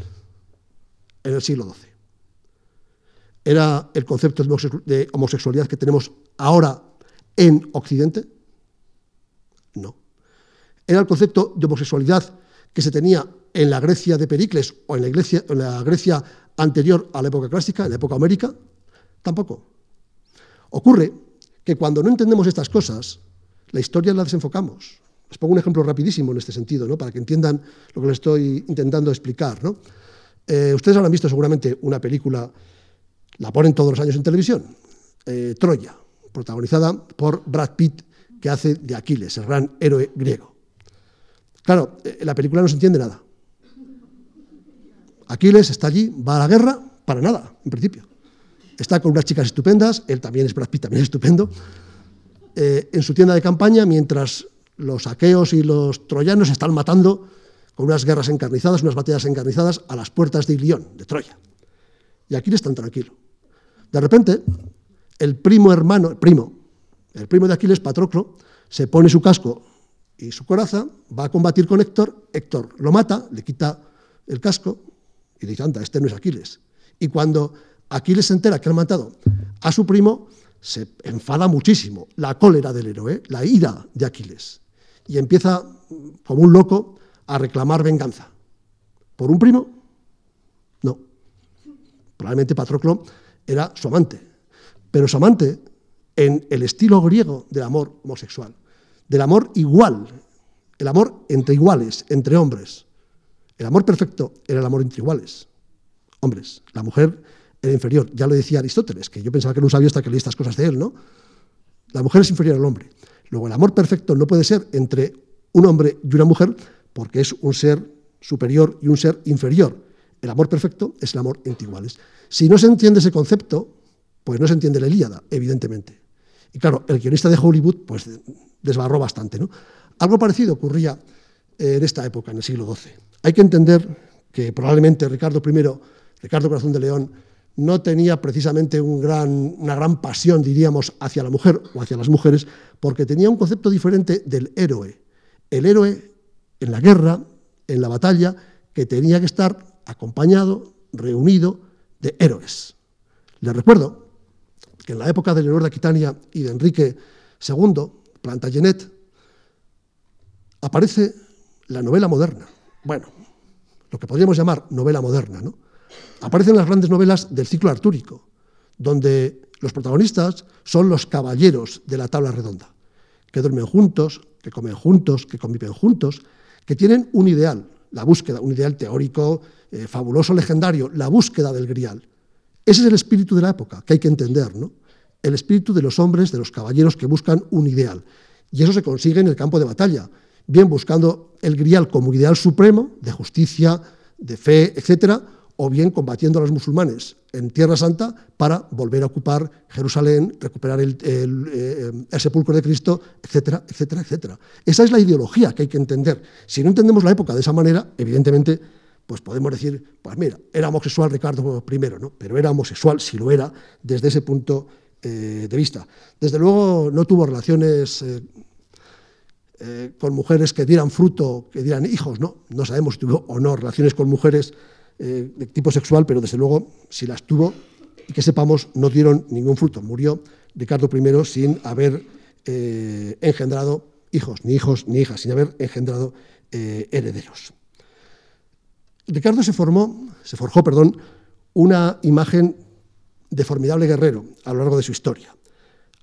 en el siglo XII? ¿Era el concepto de homosexualidad que tenemos ahora en Occidente? No. ¿Era el concepto de homosexualidad que se tenía en la Grecia de Pericles o en la, Grecia, en la Grecia anterior a la época clásica, en la época américa? Tampoco. Ocurre que cuando no entendemos estas cosas, la historia la desenfocamos. Os pongo un ejemplo rapidísimo en este sentido, ¿no? para que entiendan lo que les estoy intentando explicar. ¿no? Eh, ustedes habrán visto seguramente una película, la ponen todos los años en televisión, eh, Troya, protagonizada por Brad Pitt, que hace de Aquiles, el gran héroe griego. Claro, en eh, la película no se entiende nada. Aquiles está allí, va a la guerra, para nada, en principio. Está con unas chicas estupendas, él también es Brad Pitt, también es estupendo, en su tienda de campaña, mientras los aqueos y los troyanos están matando con unas guerras encarnizadas, unas batallas encarnizadas a las puertas de Ilión, de Troya. Y Aquiles tan tranquilo. De repente, el primo hermano, el primo, el primo de Aquiles, Patroclo, se pone su casco y su coraza, va a combatir con Héctor, Héctor lo mata, le quita el casco y dice, anda, este no es Aquiles. Y cuando Aquiles se entera que han matado a su primo, se enfada muchísimo, la cólera del héroe, la ira de Aquiles, y empieza como un loco a reclamar venganza. ¿Por un primo? No. Probablemente Patroclo era su amante, pero su amante en el estilo griego del amor homosexual, del amor igual, el amor entre iguales, entre hombres. El amor perfecto era el amor entre iguales, hombres. La mujer era inferior. Ya lo decía Aristóteles, que yo pensaba que un sabio hasta que leí estas cosas de él, ¿no? La mujer es inferior al hombre. Luego, el amor perfecto no puede ser entre un hombre y una mujer porque es un ser superior y un ser inferior. El amor perfecto es el amor entre iguales. Si no se entiende ese concepto, pues no se entiende la Ilíada, evidentemente. Y claro, el guionista de Hollywood pues desbarró bastante. ¿no? Algo parecido ocurría en esta época, en el siglo XII. Hay que entender que probablemente Ricardo I, Ricardo Corazón de León, no tenía precisamente una gran pasión, diríamos, hacia la mujer o hacia las mujeres, porque tenía un concepto diferente del héroe. El héroe en la guerra, en la batalla, que tenía que estar acompañado, reunido de héroes. Les recuerdo que en la época de Leonor de Aquitania y de Enrique II, Plantagenet, aparece la novela moderna. Bueno, lo que podríamos llamar novela moderna, ¿no? Aparecen las grandes novelas del ciclo artúrico, donde los protagonistas son los caballeros de la tabla redonda, que duermen juntos, que comen juntos, que conviven juntos, que tienen un ideal, la búsqueda, un ideal teórico, eh, fabuloso, legendario, la búsqueda del grial. Ese es el espíritu de la época, que hay que entender, ¿no? El espíritu de los hombres, de los caballeros que buscan un ideal. Y eso se consigue en el campo de batalla, bien buscando el grial como ideal supremo, de justicia, de fe, etcétera, o bien combatiendo a los musulmanes en Tierra Santa para volver a ocupar Jerusalén, recuperar el, eh, sepulcro de Cristo, etcétera, etcétera, etcétera. Esa es la ideología que hay que entender. Si no entendemos la época de esa manera, evidentemente, pues podemos decir, pues mira, era homosexual Ricardo I, ¿no? pero era homosexual, si lo era, desde ese punto eh, de vista. Desde luego no tuvo relaciones eh, con mujeres que dieran fruto, que dieran hijos, ¿no? No sabemos si tuvo o no relaciones con mujeres eh, de tipo sexual, pero desde luego, si las tuvo, y que sepamos, no dieron ningún fruto. Murió Ricardo I sin haber eh, engendrado hijos, ni hijos ni hijas, sin haber engendrado eh, herederos. Ricardo se formó, se forjó, perdón, una imagen de formidable guerrero a lo largo de su historia.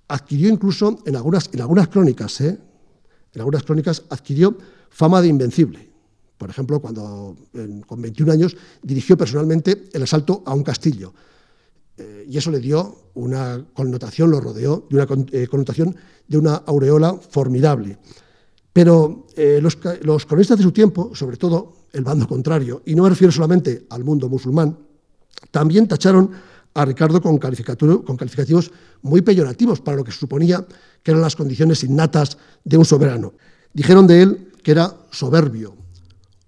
Adquirió incluso en algunas, en algunas crónicas, en algunas crónicas adquirió fama de invencible. Por ejemplo, cuando con 21 años dirigió personalmente el asalto a un castillo. Eh, y eso le dio una connotación, lo rodeó de una eh, connotación de una aureola formidable. Pero eh, los, los, cronistas de su tiempo, sobre todo el bando contrario, y no me refiero solamente al mundo musulmán, también tacharon a Ricardo con, con calificativos muy peyorativos para lo que suponía que eran las condiciones innatas de un soberano. Dijeron de él que era soberbio,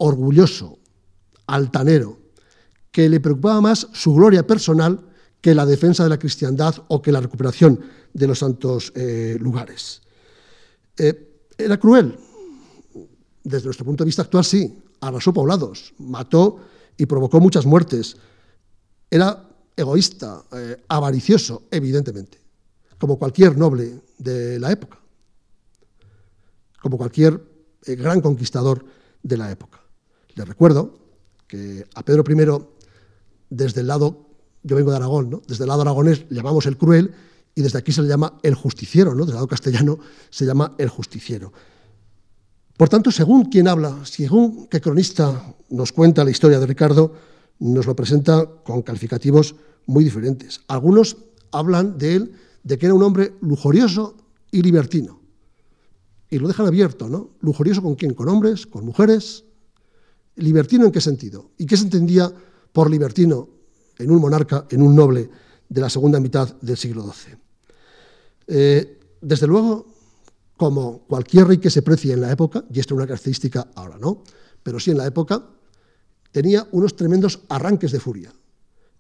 orgulloso, altanero, que le preocupaba más su gloria personal que la defensa de la cristiandad o que la recuperación de los santos eh, lugares. Eh, era cruel, desde nuestro punto de vista actual sí, arrasó poblados, mató y provocó muchas muertes. Era egoísta, eh, avaricioso, evidentemente, como cualquier noble de la época, como cualquier gran conquistador de la época. Les recuerdo que a Pedro I, desde el lado, yo vengo de Aragón, ¿no? desde el lado aragonés llamamos el cruel y desde aquí se le llama el justiciero, ¿no? desde el lado castellano se llama el justiciero. Por tanto, según quien habla, según qué cronista nos cuenta la historia de Ricardo, nos lo presenta con calificativos muy diferentes. Algunos hablan de él de que era un hombre lujurioso y libertino. Y lo dejan abierto, ¿no? ¿Lujurioso con quién? ¿Con hombres? ¿Con mujeres? ¿Libertino en qué sentido? ¿Y qué se entendía por libertino en un monarca, en un noble de la segunda mitad del siglo XII? Eh, desde luego, como cualquier rey que se precie en la época, y esto es una característica ahora no, pero sí en la época, tenía unos tremendos arranques de furia.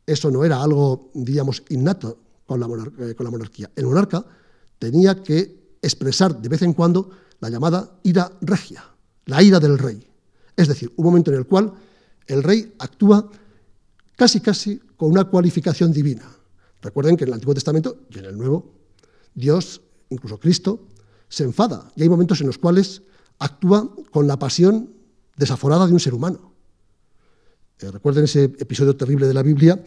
Eso no era algo, diríamos, innato con la, eh, con la monarquía. El monarca tenía que expresar de vez en cuando la llamada ira regia, la ira del rey. Es decir, un momento en el cual el rey actúa casi casi con una cualificación divina. Recuerden que en el Antiguo Testamento y en el Nuevo, Dios, incluso Cristo, se enfada y hay momentos en los cuales actúa con la pasión desaforada de un ser humano. Eh, recuerden ese episodio terrible de la Biblia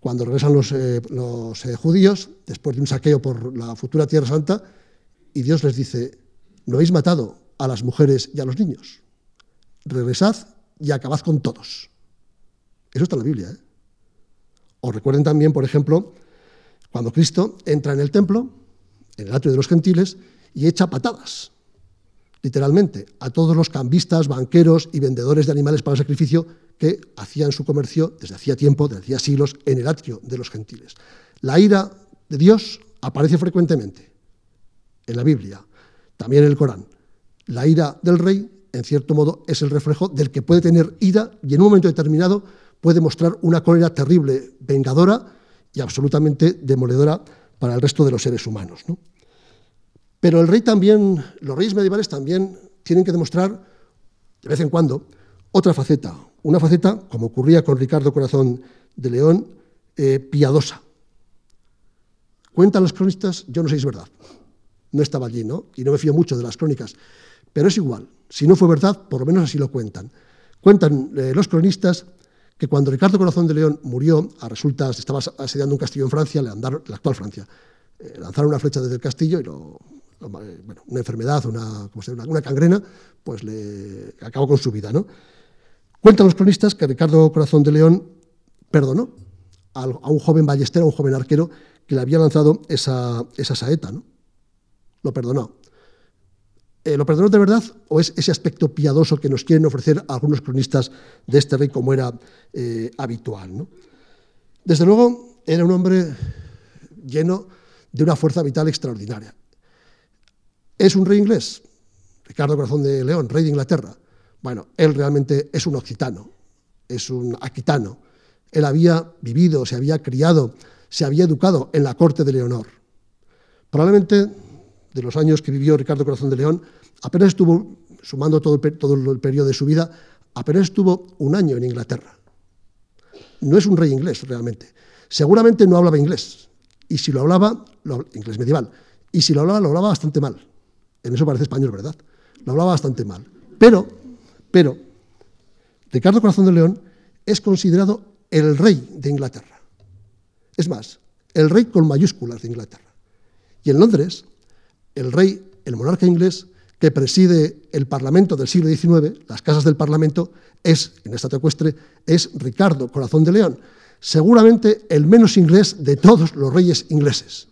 cuando regresan los, eh, eh, judíos después de un saqueo por la futura Tierra Santa y Dios les dice, no habéis matado a las mujeres y a los niños, regresad y acabad con todos. Eso está en la Biblia. O recuerden también, por ejemplo, cuando Cristo entra en el templo, en el atrio de los gentiles, y echa patadas, literalmente, a todos los cambistas, banqueros y vendedores de animales para el sacrificio que hacían su comercio desde hacía tiempo, desde hacía siglos, en el atrio de los gentiles. La ira de Dios aparece frecuentemente en la Biblia, también en el Corán. La ira del rey, en cierto modo, es el reflejo del que puede tener ira y en un momento determinado puede mostrar una cólera terrible, vengadora y absolutamente demoledora para el resto de los seres humanos. Pero el rey también, los reyes medievales también tienen que demostrar, de vez en cuando, otra faceta, una faceta, como ocurría con Ricardo Corazón de León, eh, piadosa. Cuentan los cronistas, yo no sé si es verdad, no estaba allí, ¿no? Y no me fío mucho de las crónicas, pero es igual, si no fue verdad, por lo menos así lo cuentan. Cuentan eh, los cronistas que cuando Ricardo Corazón de León murió, a resultas, estaba asediando un castillo en Francia, le andaron, la actual Francia, eh, lanzaron una flecha desde el castillo y lo, bueno, una enfermedad, una, una, cangrena, pues le acabó con su vida, ¿no? Cuentan los cronistas que Ricardo Corazón de León perdonó a un joven ballestero, a un joven arquero, que le había lanzado esa, saeta. ¿no? Lo perdonó. Eh, ¿Lo perdonó de verdad o es ese aspecto piadoso que nos quieren ofrecer algunos cronistas de este rey como era eh, habitual? Desde luego, era un hombre lleno de una fuerza vital extraordinaria. ¿Es un rey inglés? Ricardo Corazón de León, rey de Inglaterra. Bueno, él realmente es un occitano, es un aquitano. Él había vivido, se había criado, se había educado en la corte de Leonor. Probablemente de los años que vivió Ricardo Corazón de León, apenas estuvo, sumando todo el, todo el periodo de su vida, apenas estuvo un año en Inglaterra. No es un rey inglés realmente. Seguramente no hablaba inglés. Y si lo hablaba, inglés medieval. Y si lo hablaba, lo hablaba bastante mal. En eso parece español, ¿verdad? Lo hablaba bastante mal. Pero pero Ricardo Corazón de León es considerado el rey de Inglaterra. Es más, el rey con mayúsculas de Inglaterra. Y en Londres, el rey, el monarca inglés, que preside el Parlamento del siglo XIX, las casas del Parlamento, es, en esta ecuestre, es Ricardo Corazón de León, seguramente el menos inglés de todos los reyes ingleses.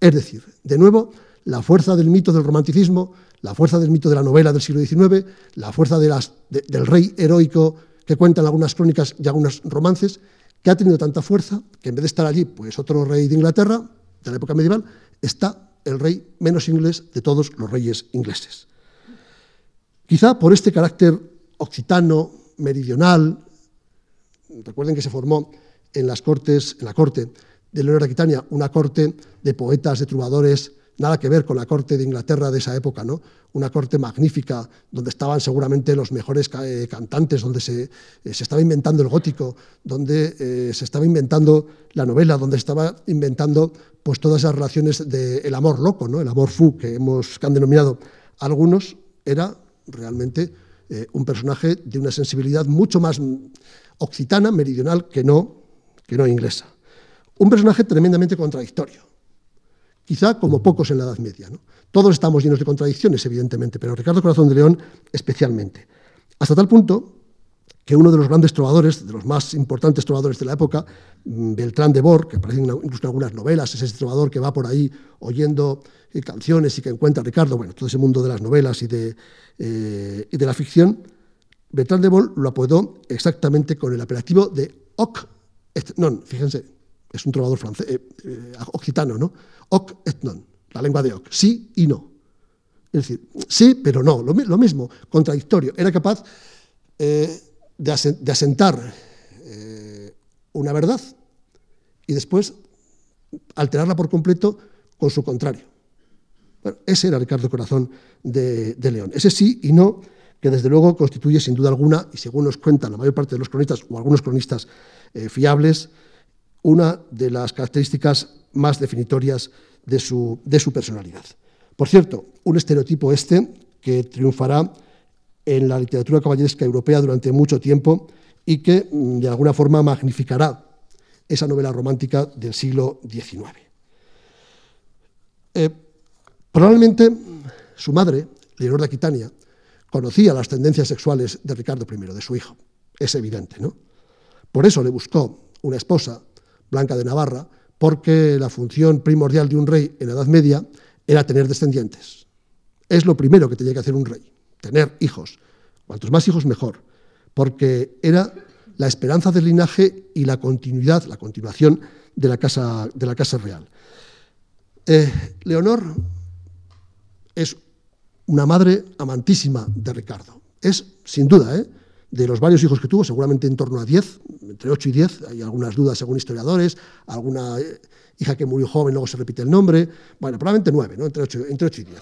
Es decir, de nuevo, la fuerza del mito del romanticismo, la fuerza del mito de la novela del siglo XIX, la fuerza del rey heroico que cuentan algunas crónicas y algunos romances, que ha tenido tanta fuerza que en vez de estar allí, pues otro rey de Inglaterra, de la época medieval, está el rey menos inglés de todos los reyes ingleses. Quizá por este carácter occitano, meridional, recuerden que se formó en las cortes, en la corte de Leonor Aquitania, una corte de poetas, de trovadores, nada que ver con la corte de Inglaterra de esa época, ¿no? Una corte magnífica, donde estaban seguramente los mejores eh, cantantes, donde se, eh, se, estaba inventando el gótico, donde eh, se estaba inventando la novela, donde se estaba inventando pues, todas esas relaciones del amor loco, ¿no? El amor fu que, hemos, que han denominado algunos, era realmente un personaje de una sensibilidad mucho más occitana, meridional, que no, que no inglesa. Un personaje tremendamente contradictorio quizá como pocos en la Edad Media. Todos estamos llenos de contradicciones, evidentemente, pero Ricardo Corazón de León especialmente. Hasta tal punto que uno de los grandes trovadores, de los más importantes trovadores de la época, mm, Beltrán de Bor, que aparece incluso en algunas novelas, es ese trovador que va por ahí oyendo eh, canciones y que encuentra a Ricardo, bueno, todo ese mundo de las novelas y de, eh, y de la ficción, Beltrán de Bor lo apodó exactamente con el apelativo de Oc et fíjense, es un trovador francés, eh, occitano, ¿no? Oc et non, la lengua de Oc, sí y no. Es decir, sí, pero no, lo, mismo, contradictorio. Era capaz de, asentar eh, una verdad y después alterarla por completo con su contrario. Bueno, ese era Ricardo Corazón de, León. Ese sí y no, que desde luego constituye sin duda alguna, y según nos cuentan la mayor parte de los cronistas o algunos cronistas eh, fiables, una de las características más definitorias de su, de su personalidad. Por cierto, un estereotipo este que triunfará en la literatura caballeresca europea durante mucho tiempo y que mm, de alguna forma magnificará esa novela romántica del siglo XIX. Eh, probablemente su madre, Leonor de Aquitania, conocía las tendencias sexuales de Ricardo I, de su hijo. Es evidente, ¿no? Por eso le buscó una esposa, Blanca de Navarra, porque la función primordial de un rey en la Edad Media era tener descendientes. Es lo primero que tenía que hacer un rey tener hijos. Cuantos más hijos, mejor, porque era la esperanza del linaje y la continuidad, la continuación de la casa, de la casa real. Eh, Leonor es una madre amantísima de Ricardo. Es, sin duda, ¿eh? De los varios hijos que tuvo, seguramente en torno a 10, entre 8 y 10, hay algunas dudas según historiadores, alguna eh, hija que murió joven, luego se repite el nombre, bueno, probablemente 9, ¿no? entre, 8, entre 8 y 10.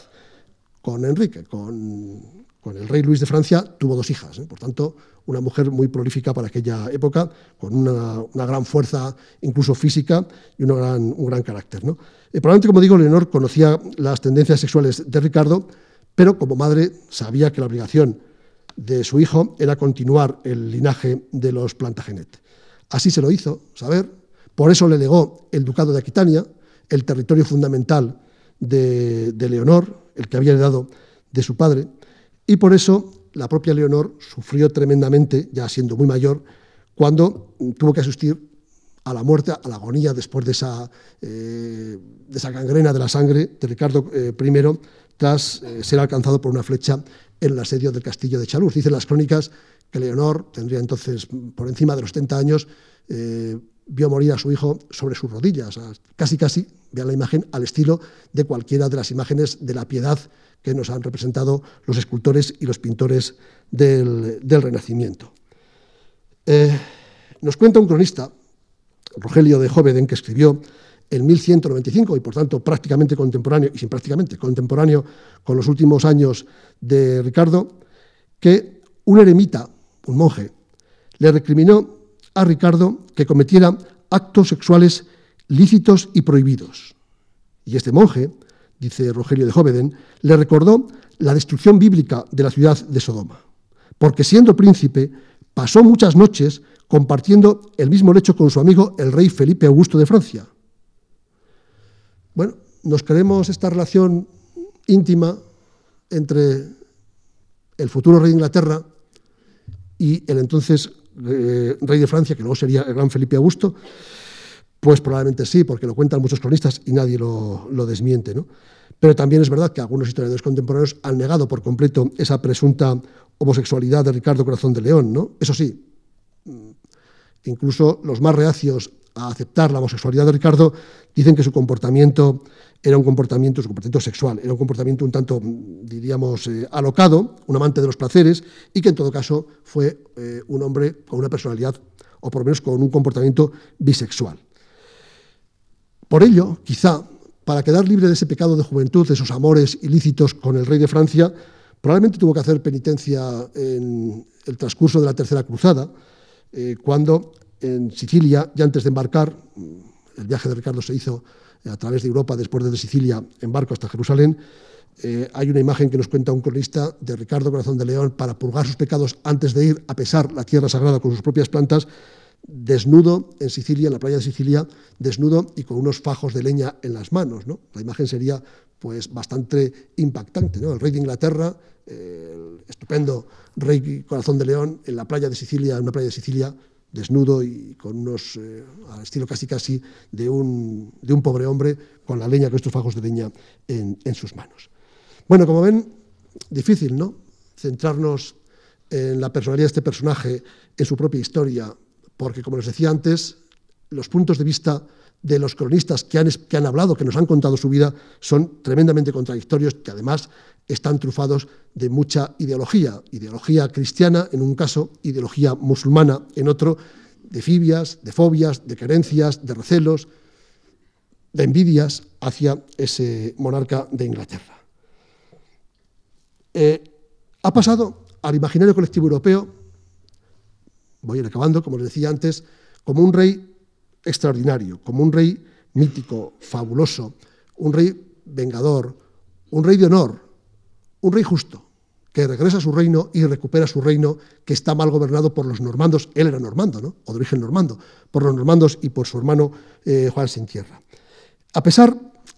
Con Enrique, con, con el rey Luis de Francia tuvo dos hijas, ¿eh? por tanto, una mujer muy prolífica para aquella época, con una, gran fuerza, incluso física, y gran, un gran carácter. ¿no? Eh, probablemente, como digo, Leonor conocía las tendencias sexuales de Ricardo, pero como madre sabía que la obligación de su hijo era continuar el linaje de los Plantagenet. Así se lo hizo saber, por eso le legó el ducado de Aquitania, el territorio fundamental de, de Leonor, el que había heredado de su padre, y por eso la propia Leonor sufrió tremendamente, ya siendo muy mayor, cuando tuvo que asistir a la muerte, a la agonía después de esa, eh, de esa gangrena de la sangre de Ricardo eh, I, tras eh, ser alcanzado por una flecha en el asedio del castillo de Chaluz. Dicen las crónicas que Leonor tendría entonces por encima de los 70 años, vio morir a su hijo sobre sus rodillas, casi casi, vean la imagen, al estilo de cualquiera de las imágenes de la piedad que nos han representado los escultores y los pintores del, Renacimiento. Eh, nos cuenta un cronista, Rogelio de Jóveden, que escribió en 1195 y por tanto prácticamente contemporáneo, y sin prácticamente contemporáneo con los últimos años de Ricardo, que un eremita, un monje, le recriminó a Ricardo que cometiera actos sexuales lícitos y prohibidos. Y este monje dice Rogelio de Jóveden, le recordó la destrucción bíblica de la ciudad de Sodoma, porque siendo príncipe pasó muchas noches compartiendo el mismo lecho con su amigo el rey Felipe Augusto de Francia. Bueno, nos creemos esta relación íntima entre el futuro rey de Inglaterra y el entonces eh, rey de Francia, que luego sería el gran Felipe Augusto, pues probablemente sí, porque lo cuentan muchos cronistas y nadie lo, desmiente. ¿no? Pero también es verdad que algunos historiadores contemporáneos han negado por completo esa presunta homosexualidad de Ricardo Corazón de León. ¿no? Eso sí, mm, incluso los más reacios a aceptar la homosexualidad de Ricardo dicen que su comportamiento era un comportamiento, su comportamiento sexual, era un comportamiento un tanto, diríamos, eh, alocado, un amante de los placeres, y que en todo caso fue eh, un hombre con una personalidad, o por lo menos con un comportamiento bisexual. Por ello, quizá, para quedar libre de ese pecado de juventud, de esos amores ilícitos con el rey de Francia, probablemente tuvo que hacer penitencia en el transcurso de la Tercera Cruzada, eh, cuando en Sicilia, ya antes de embarcar, el viaje de Ricardo se hizo a través de Europa, después desde Sicilia, en barco hasta Jerusalén, eh, hay una imagen que nos cuenta un cronista de Ricardo Corazón de León para purgar sus pecados antes de ir a pesar la tierra sagrada con sus propias plantas, desnudo en Sicilia, en la playa de Sicilia, desnudo y con unos fajos de leña en las manos. ¿no? La imagen sería pues, bastante impactante. El rey de Inglaterra, el estupendo rey corazón de león, en la playa de Sicilia, en una playa de Sicilia, desnudo y con unos, eh, al estilo casi casi de un, de un, pobre hombre, con la leña, con estos fajos de leña en, en sus manos. Bueno, como ven, difícil, ¿no? Centrarnos en la personalidad de este personaje, en su propia historia, porque, como les decía antes, los puntos de vista de los cronistas que han, hablado, que nos han contado su vida, son tremendamente contradictorios, que además están trufados de mucha ideología, ideología cristiana en un caso, ideología musulmana en otro, de fibias, de fobias, de querencias, de recelos, de envidias hacia ese monarca de Inglaterra. Eh, ha pasado al imaginario colectivo europeo, voy a ir acabando, como les decía antes, como un rey extraordinario, como un rey mítico, fabuloso, un rey vengador, un rey de honor, un rey justo, que regresa a su reino y recupera su reino que está mal gobernado por los normandos, él era normando, ¿no? o de origen normando, por los normandos y por su hermano eh, Juan Sin Tierra. A pesar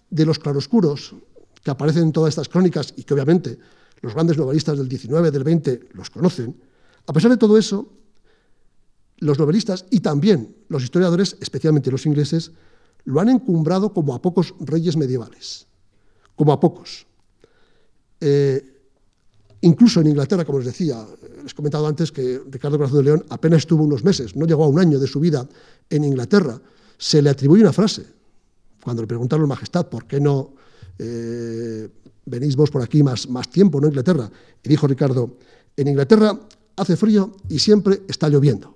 de los claroscuros que aparecen en todas estas crónicas y que obviamente los grandes novelistas del 19, del 20 los conocen, a pesar de todo eso, los novelistas y también los historiadores, especialmente los ingleses, lo han encumbrado como a pocos reyes medievales, como a pocos. Eh, incluso en Inglaterra, como les decía, les he comentado antes que Ricardo Corazón de León apenas estuvo unos meses, no llegó a un año de su vida en Inglaterra. Se le atribuye una frase, cuando le preguntaron Majestad por qué no eh, venís vos por aquí más, más tiempo, ¿no? Inglaterra. Y dijo Ricardo, en Inglaterra hace frío y siempre está lloviendo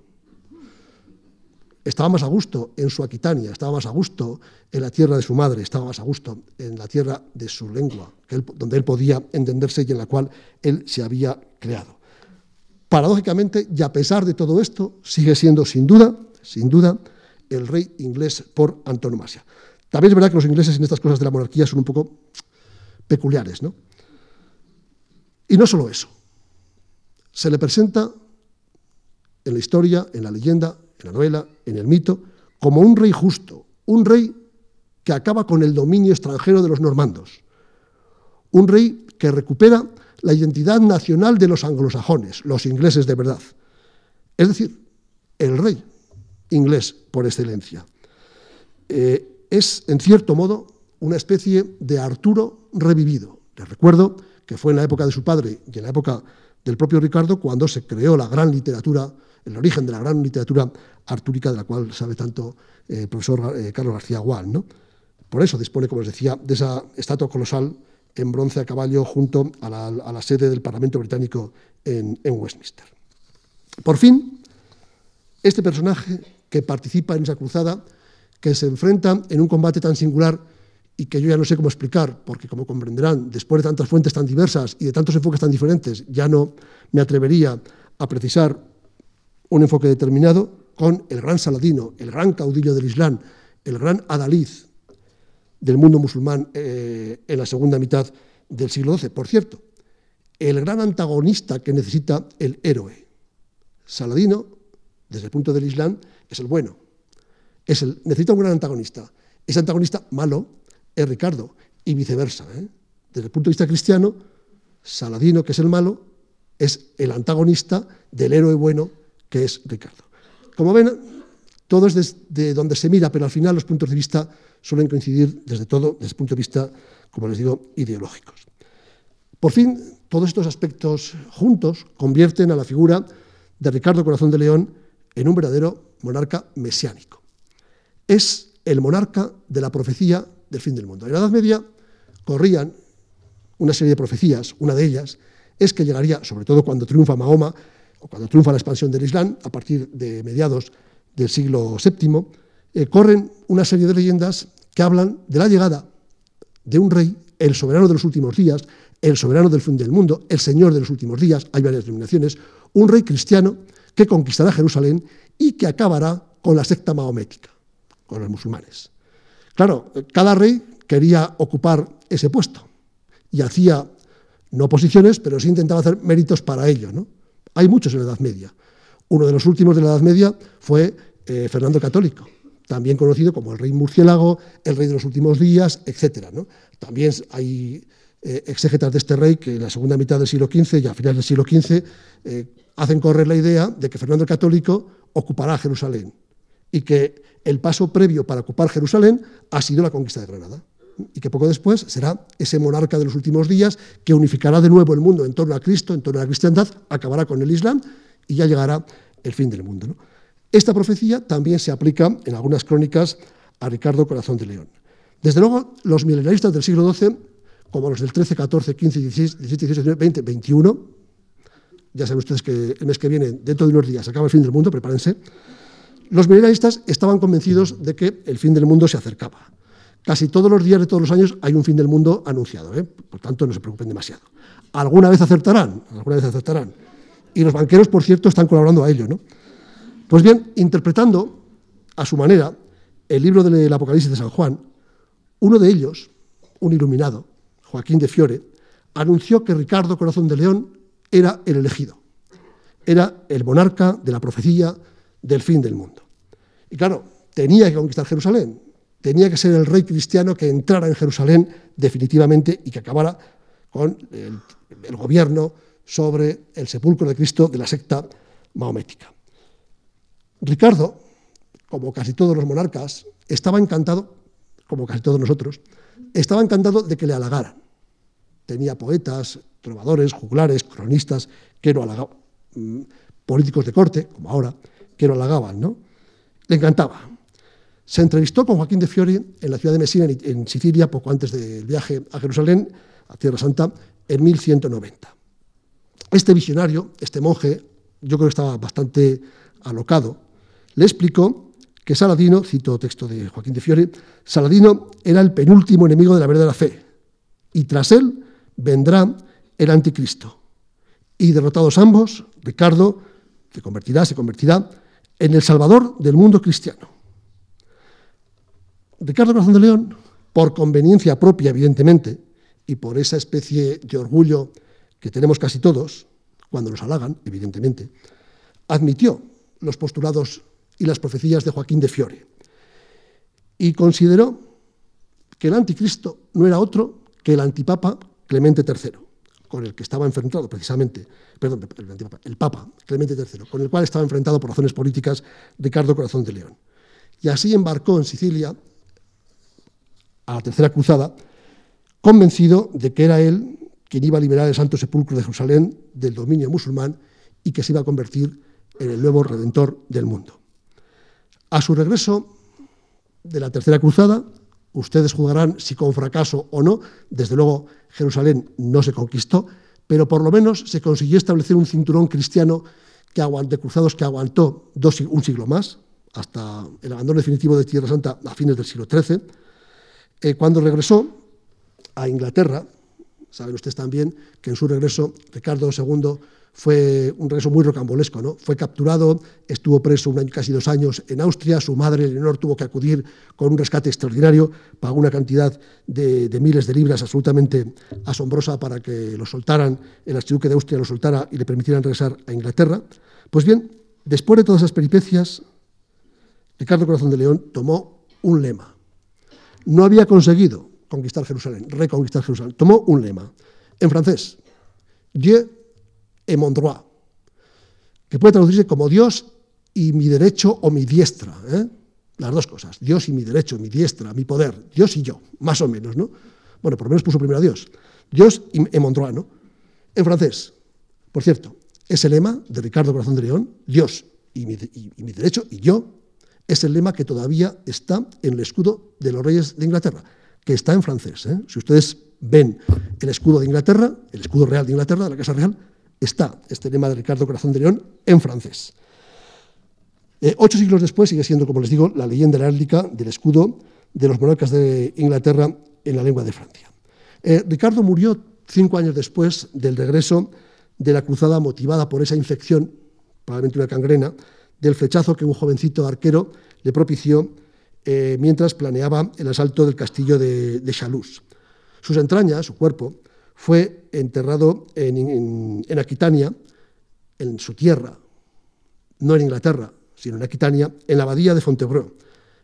estaba más a gusto en su Aquitania, estaba más a gusto en la tierra de su madre, estaba más a gusto en la tierra de su lengua, donde él podía entenderse y en la cual él se había creado. Paradójicamente, y a pesar de todo esto, sigue siendo sin duda, sin duda, el rey inglés por antonomasia. También es verdad que los ingleses en estas cosas de la monarquía son un poco peculiares, ¿no? Y no solo eso. Se le presenta en la historia, en la leyenda, en la novela, en el mito, como un rey justo, un rey que acaba con el dominio extranjero de los normandos, un rey que recupera la identidad nacional de los anglosajones, los ingleses de verdad. Es decir, el rey inglés por excelencia. Eh, es, en cierto modo, una especie de Arturo revivido. Les recuerdo que fue en la época de su padre y en la época del propio Ricardo cuando se creó la gran literatura el origen de la gran literatura artúrica de la cual sabe tanto eh, el profesor eh, Carlos García Gual. ¿no? Por eso dispone, como les decía, de esa estatua colosal en bronce a caballo junto a la, sede del Parlamento británico en, Westminster. Por fin, este personaje que participa en esa cruzada, que se enfrenta en un combate tan singular y que yo ya no sé cómo explicar, porque como comprenderán, después de tantas fuentes tan diversas y de tantos enfoques tan diferentes, ya no me atrevería a precisar un enfoque determinado con el gran Saladino, el gran caudillo del Islam, el gran adalid del mundo musulmán eh, en la segunda mitad del siglo XII. Por cierto, el gran antagonista que necesita el héroe. Saladino, desde el punto del Islam, es el bueno. Es el, necesita un gran antagonista. Ese antagonista malo es Ricardo y viceversa. ¿eh? Desde el punto de vista cristiano, Saladino, que es el malo, es el antagonista del héroe bueno que es Ricardo. Como ven, todo es desde donde se mira, pero al final los puntos de vista suelen coincidir desde todo, desde el punto de vista, como les digo, ideológicos. Por fin, todos estos aspectos juntos convierten a la figura de Ricardo Corazón de León en un verdadero monarca mesiánico. Es el monarca de la profecía del fin del mundo. En la Edad Media corrían una serie de profecías, una de ellas es que llegaría, sobre todo cuando triunfa Mahoma, cuando triunfa la expansión del Islam, a partir de mediados del siglo VII, eh, corren una serie de leyendas que hablan de la llegada de un rey, el soberano de los últimos días, el soberano del fin del mundo, el señor de los últimos días, hay varias denominaciones, un rey cristiano que conquistará Jerusalén y que acabará con la secta mahomética, con los musulmanes. Claro, cada rey quería ocupar ese puesto y hacía no oposiciones, pero sí intentaba hacer méritos para ello. ¿no? Hay muchos en la Edad Media. Uno de los últimos de la Edad Media fue eh, Fernando Católico, también conocido como el rey murciélago, el rey de los últimos días, etc. También hay eh, exégetas de este rey que en la segunda mitad del siglo XV y a finales del siglo XV eh, hacen correr la idea de que Fernando Católico ocupará Jerusalén y que el paso previo para ocupar Jerusalén ha sido la conquista de Granada y que poco después será ese monarca de los últimos días que unificará de nuevo el mundo en torno a Cristo, en torno a la cristiandad, acabará con el Islam y ya llegará el fin del mundo. Esta profecía también se aplica en algunas crónicas a Ricardo Corazón de León. Desde luego, los milenaristas del siglo XII, como los del XIII, XIV, XV, XVI, XVII, XVIII, XX, XXI, ya saben ustedes que el mes que viene, dentro de unos días, acaba el fin del mundo, prepárense, los milenaristas estaban convencidos de que el fin del mundo se acercaba. Casi todos los días de todos los años hay un fin del mundo anunciado, ¿eh? por tanto no se preocupen demasiado. Alguna vez acertarán, alguna vez acertarán. Y los banqueros, por cierto, están colaborando a ello. ¿no? Pues bien, interpretando a su manera el libro del Apocalipsis de San Juan, uno de ellos, un iluminado, Joaquín de Fiore, anunció que Ricardo Corazón de León era el elegido, era el monarca de la profecía del fin del mundo. Y claro, tenía que conquistar Jerusalén, tenía que ser el rey cristiano que entrara en Jerusalén definitivamente y que acabara con el, gobierno sobre el sepulcro de Cristo de la secta mahomética. Ricardo, como casi todos los monarcas, estaba encantado, como casi todos nosotros, estaba encantado de que le halagaran. Tenía poetas, trovadores, juglares, cronistas que lo halagaban, mm, políticos de corte, como ahora, que lo halagaban, ¿no? Le encantaba. Se entrevistó con Joaquín de Fiori en la ciudad de Messina, en Sicilia, poco antes del viaje a Jerusalén, a Tierra Santa, en 1190. Este visionario, este monje, yo creo que estaba bastante alocado, le explicó que Saladino, cito texto de Joaquín de Fiore, Saladino era el penúltimo enemigo de la verdadera fe, y tras él vendrá el anticristo. Y derrotados ambos, Ricardo se convertirá, se convertirá en el salvador del mundo cristiano. Ricardo Corazón de León, por conveniencia propia, evidentemente, y por esa especie de orgullo que tenemos casi todos, cuando nos halagan, evidentemente, admitió los postulados y las profecías de Joaquín de Fiore y consideró que el anticristo no era otro que el antipapa Clemente III, con el que estaba enfrentado precisamente, perdón, el, antipapa, el papa Clemente III, con el cual estaba enfrentado por razones políticas Ricardo Corazón de León. Y así embarcó en Sicilia a la Tercera Cruzada, convencido de que era él quien iba a liberar el Santo Sepulcro de Jerusalén del dominio musulmán y que se iba a convertir en el nuevo redentor del mundo. A su regreso de la Tercera Cruzada, ustedes juzgarán si con fracaso o no, desde luego Jerusalén no se conquistó, pero por lo menos se consiguió establecer un cinturón cristiano que de cruzados que aguantó dos, un siglo más, hasta el abandono definitivo de Tierra Santa a fines del siglo XIII. Eh, cuando regresó a Inglaterra, saben ustedes también que en su regreso Ricardo II fue un regreso muy rocambolesco. ¿no? Fue capturado, estuvo preso un año, casi dos años en Austria, su madre, Leonor, tuvo que acudir con un rescate extraordinario, pagó una cantidad de, miles de libras absolutamente asombrosa para que lo soltaran, el archiduque de Austria lo soltara y le permitieran regresar a Inglaterra. Pues bien, después de todas esas peripecias, Ricardo Corazón de León tomó un lema. No había conseguido conquistar Jerusalén, reconquistar Jerusalén. Tomó un lema en francés. Dieu et mon droit, que puede traducirse como Dios y mi derecho o mi diestra. ¿eh? Las dos cosas, Dios y mi derecho, mi diestra, mi poder, Dios y yo, más o menos, ¿no? Bueno, por lo menos puso primero a Dios. Dios y, mon droit, ¿no? En francés, por cierto, ese lema de Ricardo Corazón de León, Dios y mi derecho y yo, es el lema que todavía está en el escudo de los reyes de Inglaterra, que está en francés. ¿eh? Si ustedes ven el escudo de Inglaterra, el escudo real de Inglaterra, de la Casa Real, está este lema de Ricardo Corazón de León en francés. Eh, ocho siglos después sigue siendo, como les digo, la leyenda heráldica del escudo de los monarcas de Inglaterra en la lengua de Francia. Eh, Ricardo murió cinco años después del regreso de la cruzada motivada por esa infección, probablemente una cangrena, del flechazo que un jovencito arquero le propició eh, mientras planeaba el asalto del castillo de, de. Sus entrañas, su cuerpo, fue enterrado en, Aquitania, en su tierra, no en Inglaterra, sino en Aquitania, en la abadía de Fontevraud,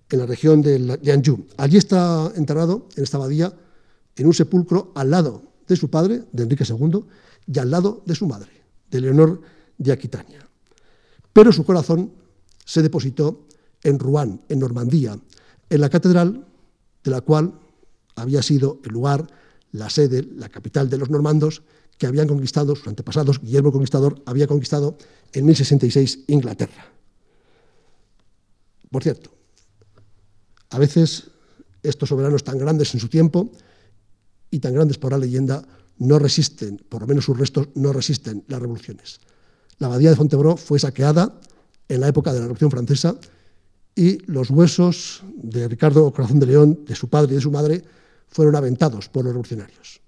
en la región de, Anjou. Allí está enterrado, en esta abadía, en un sepulcro al lado de su padre, de Enrique II, y al lado de su madre, de Leonor de Aquitania. Pero su corazón se depositó en Rouen, en Normandía, en la catedral de la cual había sido el lugar, la sede, la capital de los normandos que habían conquistado, sus antepasados, Guillermo Conquistador había conquistado en 1066 Inglaterra. Por cierto, a veces estos soberanos tan grandes en su tiempo y tan grandes por la leyenda no resisten, por lo menos sus restos no resisten las revoluciones. La abadía de Fontevraud fue saqueada en la época de la Revolución Francesa y los huesos de Ricardo Corazón de León, de su padre y de su madre, fueron aventados por los revolucionarios.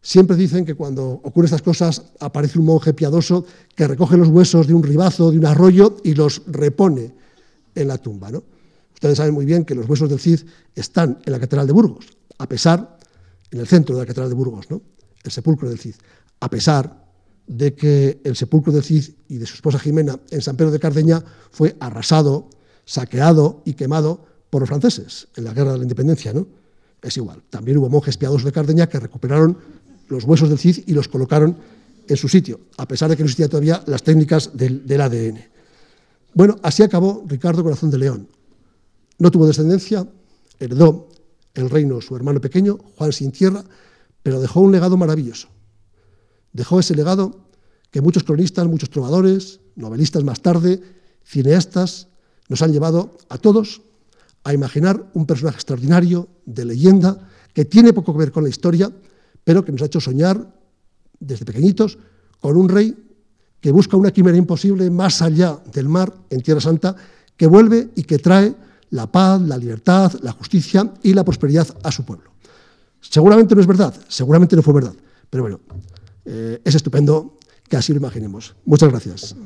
Siempre dicen que cuando ocurren estas cosas aparece un monje piadoso que recoge los huesos de un ribazo, de un arroyo y los repone en la tumba. ¿no? Ustedes saben muy bien que los huesos del Cid están en la Catedral de Burgos, a pesar, en el centro de la Catedral de Burgos, ¿no? el sepulcro del Cid, a pesar de que el sepulcro del Cid y de su esposa Jimena en San Pedro de Cardeña fue arrasado, saqueado y quemado por los franceses en la Guerra de la Independencia. ¿no? Es igual. También hubo monjes piadosos de Cardeña que recuperaron los huesos del Cid y los colocaron en su sitio, a pesar de que no existían todavía las técnicas del ADN. Bueno, así acabó Ricardo Corazón de León. No tuvo descendencia, heredó el reino su hermano pequeño, Juan sin tierra, pero dejó un legado maravilloso. Dejó ese legado que muchos cronistas, muchos trovadores, novelistas más tarde, cineastas, nos han llevado a todos a imaginar un personaje extraordinario, de leyenda, que tiene poco que ver con la historia, pero que nos ha hecho soñar desde pequeñitos con un rey que busca una quimera imposible más allá del mar, en Tierra Santa, que vuelve y que trae la paz, la libertad, la justicia y la prosperidad a su pueblo. Seguramente no es verdad, seguramente no fue verdad, pero bueno, eh, es estupendo que así lo imaginemos. Muchas gracias.